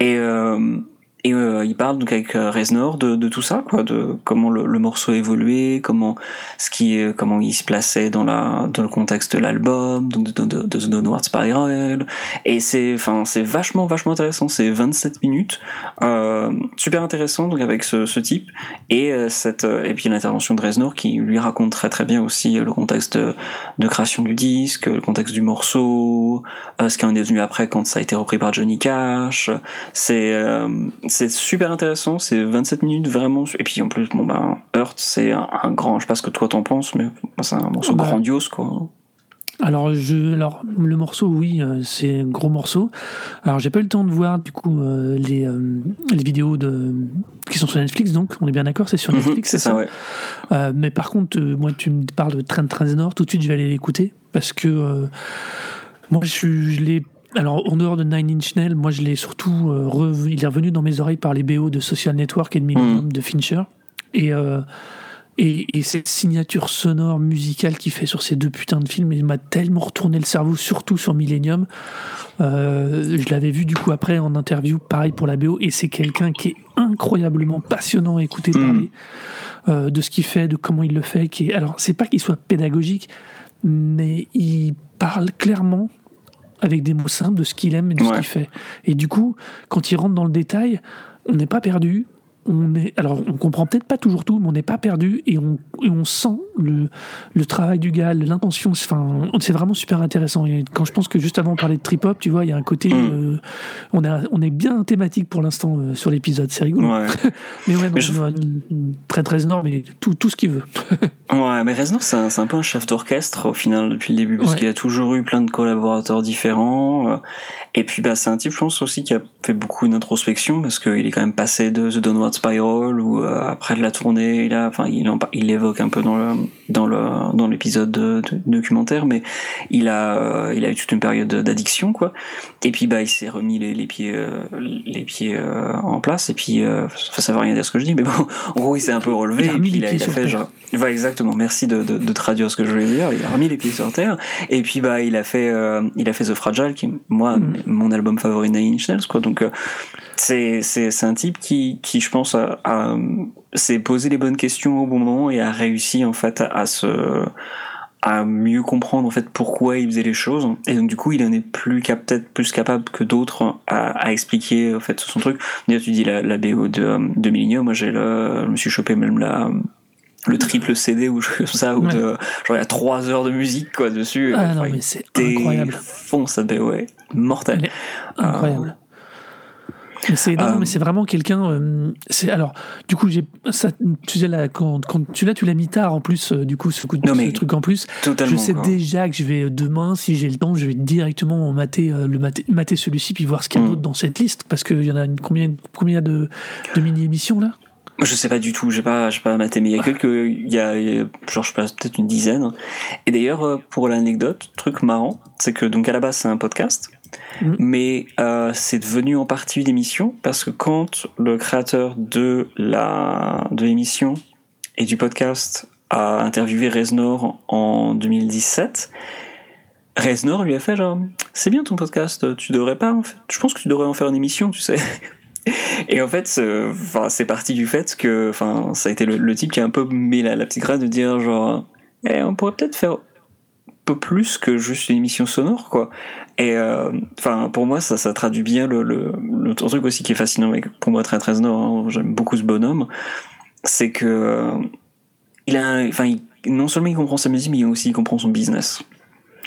et euh, et euh, il parle donc avec euh, Reznor de, tout ça, de comment le, morceau évoluait, comment ce qui, comment il se plaçait dans la dans le contexte de l'album, donc de, de, de, The Downward Spiral. Et c'est, enfin, c'est vachement vachement intéressant. C'est 27 minutes, euh, super intéressant donc avec ce, ce type et euh, cette et puis l'intervention de Reznor qui lui raconte très très bien aussi le contexte de, création du disque, le contexte du morceau, ce qui en est devenu après quand ça a été repris par Johnny Cash. C'est c'est super intéressant, c'est 27 minutes vraiment. Et puis en plus, bon ben, Earth, c'est un, grand, je sais pas ce que toi t'en penses, mais c'est un morceau bah, grandiose quoi. Alors, je, alors, le morceau, oui, euh, c'est un gros morceau. Alors, j'ai pas eu le temps de voir, du coup, euh, les, euh, les vidéos de, qui sont sur Netflix, donc, on est bien d'accord, c'est sur mhm, Netflix, c'est ça, ouais. mais par contre, moi, tu me parles de Train Nord, tout de suite, je vais aller l'écouter, parce que moi, je, je l'ai alors, en dehors de Nine Inch Nails, moi je l'ai surtout euh, il est revenu dans mes oreilles par les BO de Social Network et de Millennium mm. de Fincher. Et, euh, et, et, cette signature sonore musicale qu'il fait sur ces deux putains de films, il m'a tellement retourné le cerveau, surtout sur Millennium. Euh, je l'avais vu du coup après en interview, pareil pour la BO, et c'est quelqu'un qui est incroyablement passionnant à écouter mm. parler de ce qu'il fait, de comment il le fait. Qui est... Alors, c'est pas qu'il soit pédagogique, mais il parle clairement avec des mots simples de ce qu'il aime et de ce qu'il fait. Et du coup, quand il rentre dans le détail, on n'est pas perdu, on est, alors on comprend peut-être pas toujours tout, mais on n'est pas perdu et on, on sent le, le, travail du gars, l'intention. Enfin, c'est vraiment super intéressant. Et quand je pense que juste avant on parlait de trip hop, tu vois, il y a un côté, mm. euh, on, est, on est bien thématique pour l'instant euh, sur l'épisode, c'est rigolo. mais ouais, très très énorme, mais tout, tout ce qu'il veut. ouais, mais Reznor, c'est un, un, peu un chef d'orchestre au final depuis le début, parce qu'il a toujours eu plein de collaborateurs différents. Euh, et puis bah c'est un type, je pense aussi, qui a fait beaucoup d'introspection parce qu'il est quand même passé de The Downward Spiral ou euh, après de la tournée, il a, enfin il, il l'évoque un peu dans le dans le dans l'épisode de, documentaire, mais il a euh, il a eu toute une période d'addiction quoi. Et puis bah il s'est remis les, les pieds euh, les pieds en place et puis ça veut rien dire ce que je dis, mais bon en gros il s'est un peu relevé et puis il a, il a fait genre exactement. Merci de, de, de, traduire ce que je voulais dire. Il a remis les pieds sur terre. Et puis, bah, il a fait, il a fait The Fragile, qui, moi, mm mon album favori Nine Inch quoi. Donc, euh, c'est, c'est, c'est un type qui, qui je pense, a, s'est posé les bonnes questions au bon moment et a réussi, en fait, à, se à mieux comprendre en fait pourquoi il faisait les choses. Et donc du coup il en est plus peut-être plus capable que d'autres à, à, expliquer en fait son truc. D'ailleurs tu dis la, la BO de, de Millennium. Moi j'ai le, je me suis chopé même la le triple CD ou ça ou de, genre il y a trois heures de musique quoi dessus. Ah non mais c'est incroyable. fond ça ouais. Mortel. Incroyable c'est non, mais c'est vraiment quelqu'un. Euh, c'est alors du coup j'ai ça. Tu sais là quand, quand tu l'as tu l'as mis tard en plus euh, du coup ce, coup, ce truc en plus. Je sais déjà que je vais demain si j'ai le temps je vais directement mater euh, le mater, mater celui-ci puis voir ce qu'il y a mm. d'autre dans cette liste parce qu'il y en a une, combien combien de, de mini émissions là. Je sais pas du tout, j'ai pas, j'ai pas maté, mais il y a quelques, il y a, genre je pense peut-être une dizaine. Et d'ailleurs, euh, pour l'anecdote, truc marrant, c'est que donc à la base c'est un podcast, mm. mais euh, c'est devenu en partie une émission parce que quand le créateur de la de l'émission et du podcast a interviewé Reznor en 2017, Reznor lui a fait genre, c'est bien ton podcast, tu devrais pas, en fait, je pense que tu devrais en faire une émission, tu sais. Et en fait, c'est parti du fait que, enfin, ça a été le, type qui a un peu mis la, petite graine de dire genre, eh, on pourrait peut-être faire peu plus que juste une émission sonore, quoi. Et euh, enfin, pour moi, ça, ça traduit bien le, le, truc aussi qui est fascinant, mais pour moi très très nord, hein, j'aime beaucoup ce bonhomme, c'est que euh, il a, enfin, non seulement il comprend sa musique, mais aussi il comprend son business.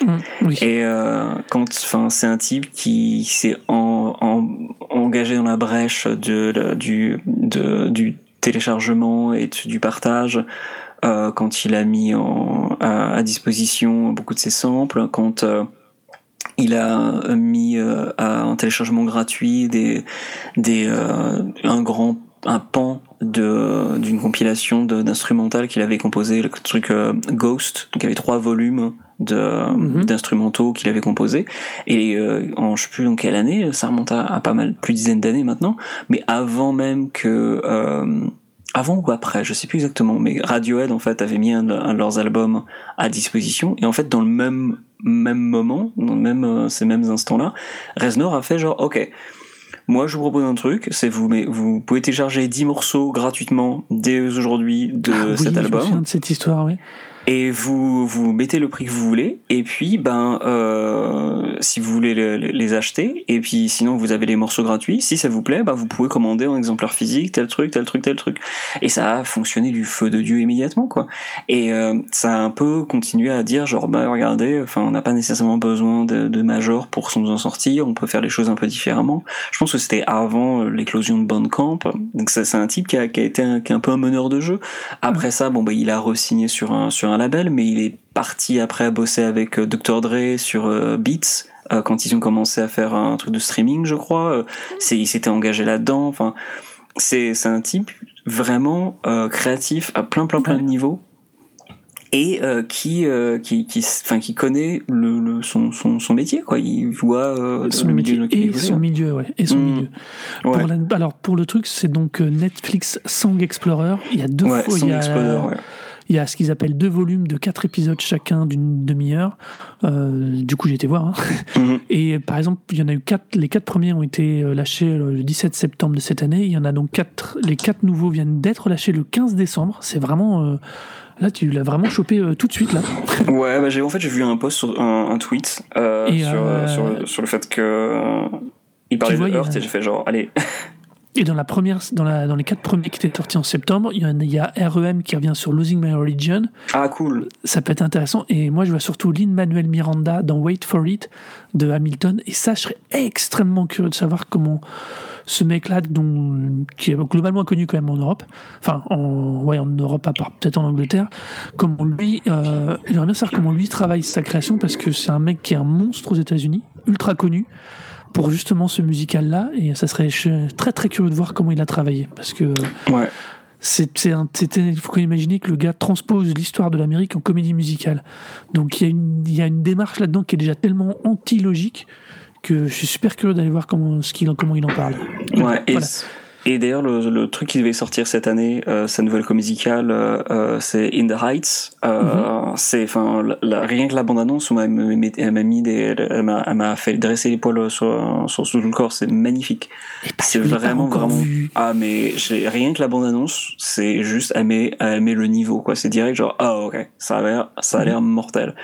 Mm, Et euh, quand, enfin, c'est un type qui s'est en, en, engagé dans la brèche de, du, de, du téléchargement et du partage. Euh, quand il a mis en, à, à, disposition beaucoup de ses samples, quand euh, il a mis euh, à un téléchargement gratuit des, des, euh, un grand un pan de d'une compilation d'instrumental qu'il avait composé le truc euh, Ghost donc il y avait trois volumes mm -hmm. d'instrumentaux qu'il avait composé et euh, en je sais plus dans quelle année ça remonte à, à pas mal plus dizaines d'années maintenant mais avant même que euh, avant ou après, je sais plus exactement, mais Radiohead en fait avait mis un, un de leurs albums à disposition et en fait dans le même même moment, dans le même euh, ces mêmes instants-là, Reznor a fait genre ok, moi je vous propose un truc, c'est vous mais vous pouvez télécharger 10 morceaux gratuitement dès aujourd'hui de ah, oui, cet album. Je me de cette histoire, oui et vous vous mettez le prix que vous voulez. Et puis ben euh, si vous voulez les, les, acheter et puis sinon vous avez les morceaux gratuits. Si ça vous plaît ben, vous pouvez commander en exemplaire physique tel truc tel truc tel truc. Et ça a fonctionné du feu de dieu immédiatement quoi. Et euh, ça a un peu continué à dire genre bah regardez enfin on n'a pas nécessairement besoin de, de major pour s'en sortir. On peut faire les choses un peu différemment. Je pense que c'était avant l'éclosion de Bandcamp. Donc c'est un type qui a, qui a été un, qui est un peu un meneur de jeu. Après ça bon bah il a re-signé sur un sur un label, mais il est parti après à bosser avec Dr. Dre sur Beats euh, quand ils ont commencé à faire un truc de streaming, je crois. Il s'était engagé là-dedans. Enfin, c'est, un type vraiment euh, créatif à plein plein plein de niveaux et euh, qui, euh, qui, qui, enfin, qui connaît le, le son, son, son, métier, quoi. Il voit euh, son le milieu et son milieu, ouais, et son mmh. milieu. Pour la, alors pour le truc, c'est donc Netflix Song Explorer. Il y a deux ouais, fois. Song il y a, Explorer, ouais. Il y a ce qu'ils appellent deux volumes de quatre épisodes chacun d'une demi-heure. Euh, du coup, j'ai été voir. Hein. Mm -hmm. Et par exemple, il y en a eu quatre. Les quatre premiers ont été lâchés le 17 septembre de cette année. Il y en a donc quatre. Les quatre nouveaux viennent d'être lâchés le 15 décembre. C'est vraiment. Euh, Là, tu l'as vraiment chopé euh, tout de suite, là. Ouais, bah, j'ai en fait j'ai vu un post, sur, un, un tweet euh, sur, euh... Sur, sur, le fait que il parlait vois, de a... et j'ai fait genre allez. Et dans la première, dans, la, dans les quatre premiers qui étaient sortis en septembre, il y, a, il y a REM qui revient sur Losing My Religion. Ah cool. Ça peut être intéressant. Et moi, je vois surtout Lin Manuel Miranda dans Wait for It de Hamilton. Et ça, je serais extrêmement curieux de savoir comment ce mec-là, qui est globalement connu quand même en Europe, enfin, en, ouais, en Europe, à part peut-être en Angleterre, comment lui, euh, j'aimerais bien savoir comment lui travaille sa création parce que c'est un mec qui est un monstre aux États-Unis, ultra connu pour justement ce musical-là, et ça serait très très curieux de voir comment il a travaillé parce que. Ouais. C'était, il faut imaginer que le gars transpose l'histoire de l'Amérique en comédie musicale. Donc il y a une, il y a une démarche là-dedans qui est déjà tellement anti-logique que je suis super curieux d'aller voir comment, ce qu'il, comment il en parle. Ouais, voilà. Et d'ailleurs, le, le, truc qui devait sortir cette année, euh, sa nouvelle comédie musicale, euh, c'est In the Heights. Euh, mm-hmm. C'est, enfin, rien que la bande-annonce, elle m'a mis des, elle m'a fait dresser les poils sur, sur, sur le corps, c'est magnifique. C'est vraiment, vraiment. Vu. Ah, mais rien que la bande-annonce, c'est juste, elle met, elle met le niveau, quoi. C'est direct, genre, ah, ok, ça a l'air, ça a l'air mm-hmm. mortel.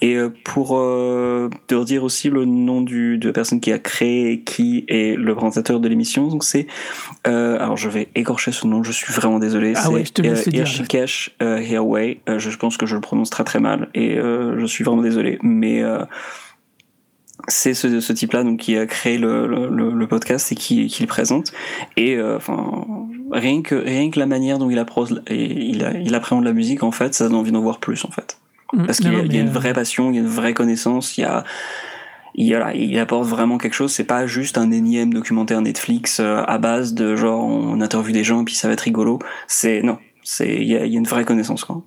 Et euh, pour euh, te redire aussi le nom du, de la personne qui a créé, qui est le présentateur de l'émission, donc c'est, euh, alors je vais écorcher ce nom, je suis vraiment désolé. Ah ouais, je te laisse euh, Irshikesh euh. Euh, je pense que je le prononce très très mal et euh, je suis vraiment désolé, mais c'est ce, ce type-là donc qui a créé le, le, le podcast et qui, qui le présente. Et enfin, rien que rien que la manière dont il approche, il, il appréhende la musique en fait, ça donne envie d'en voir plus en fait. Parce qu'il y, y, a une vraie passion, il y a une vraie connaissance, il y a il, voilà, il apporte vraiment quelque chose. C'est pas juste un énième documentaire Netflix euh, à base de genre on interviewe des gens et puis ça va être rigolo. C'est non, c'est il y, a, y a une vraie connaissance quoi.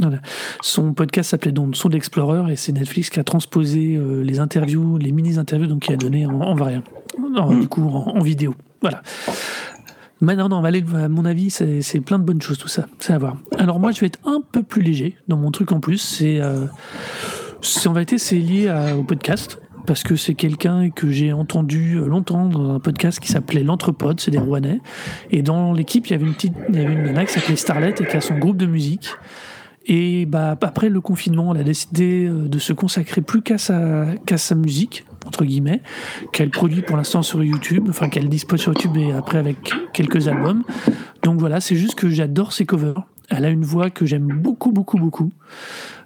Voilà. Son podcast s'appelait donc Son d'Explorer et c'est Netflix qui a transposé euh, les interviews, les mini-interviews, donc qui a donné en, en vrai, en, mm. du coup en, en, vidéo. Voilà. Maintenant, non, à mon avis, c'est plein de bonnes choses tout ça. C'est à voir. Alors moi, je vais être un peu plus léger dans mon truc en plus. C'est, euh, en vérité, c'est lié à, au podcast parce que c'est quelqu'un que j'ai entendu longtemps dans un podcast qui s'appelait L'Entrepode, c'est des Rouennais. Et dans l'équipe, il y avait une petite, il y avait une nana qui s'appelait Starlet et qui a son groupe de musique. Et bah, après le confinement, elle a décidé de se consacrer plus qu'à sa, qu'à sa musique, entre guillemets, qu'elle produit pour l'instant sur YouTube, enfin qu'elle dispose sur YouTube et après avec quelques albums. Donc voilà, c'est juste que j'adore ses covers. Elle a une voix que j'aime beaucoup, beaucoup, beaucoup.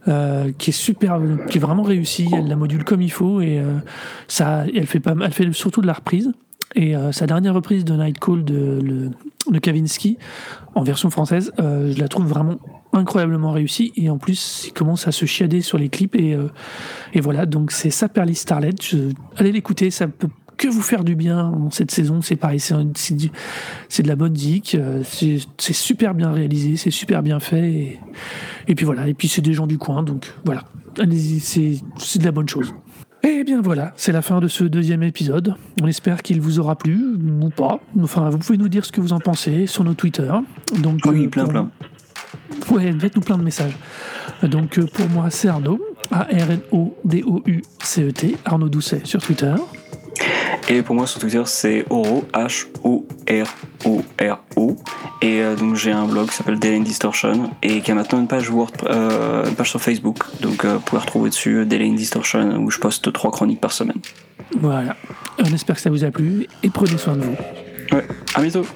Euh, qui est super, qui est vraiment réussie. Elle la module comme il faut et euh, ça, elle fait pas, elle fait surtout de la reprise. Et euh, sa dernière reprise de Night Call de, le, de Kavinsky en version française, je la trouve vraiment incroyablement réussie. Et en plus, il commence à se chiader sur les clips et, et voilà. Donc c'est Saperly Starlet. allez l'écouter, ça peut que vous faire du bien dans cette saison. C'est pareil, c'est de la bonne zik, c'est super bien réalisé, c'est super bien fait. Et, et puis voilà, et puis c'est des gens du coin, donc voilà. Allez-y, c'est de la bonne chose. Et bien voilà, c'est la fin de ce deuxième épisode. On espère qu'il vous aura plu, ou pas. Enfin, vous pouvez nous dire ce que vous en pensez sur nos Twitter. Donc, oui, euh, plein, plein. Ouais, faites-nous plein de messages. Donc euh, pour moi, c'est Arnaud, A-R-N-O-D-O-U-C-E-T, Arnaud Doucet sur Twitter. Et pour moi sur Twitter c'est Oro, H-O-R-O-R-O. Et euh, donc j'ai un blog qui s'appelle Daily Distortion et qui a maintenant une page, Word, euh, une page sur Facebook. Donc euh, vous pouvez retrouver dessus Daily Distortion où je poste trois chroniques par semaine. Voilà. On espère que ça vous a plu et prenez soin de vous. Ouais, à bientôt.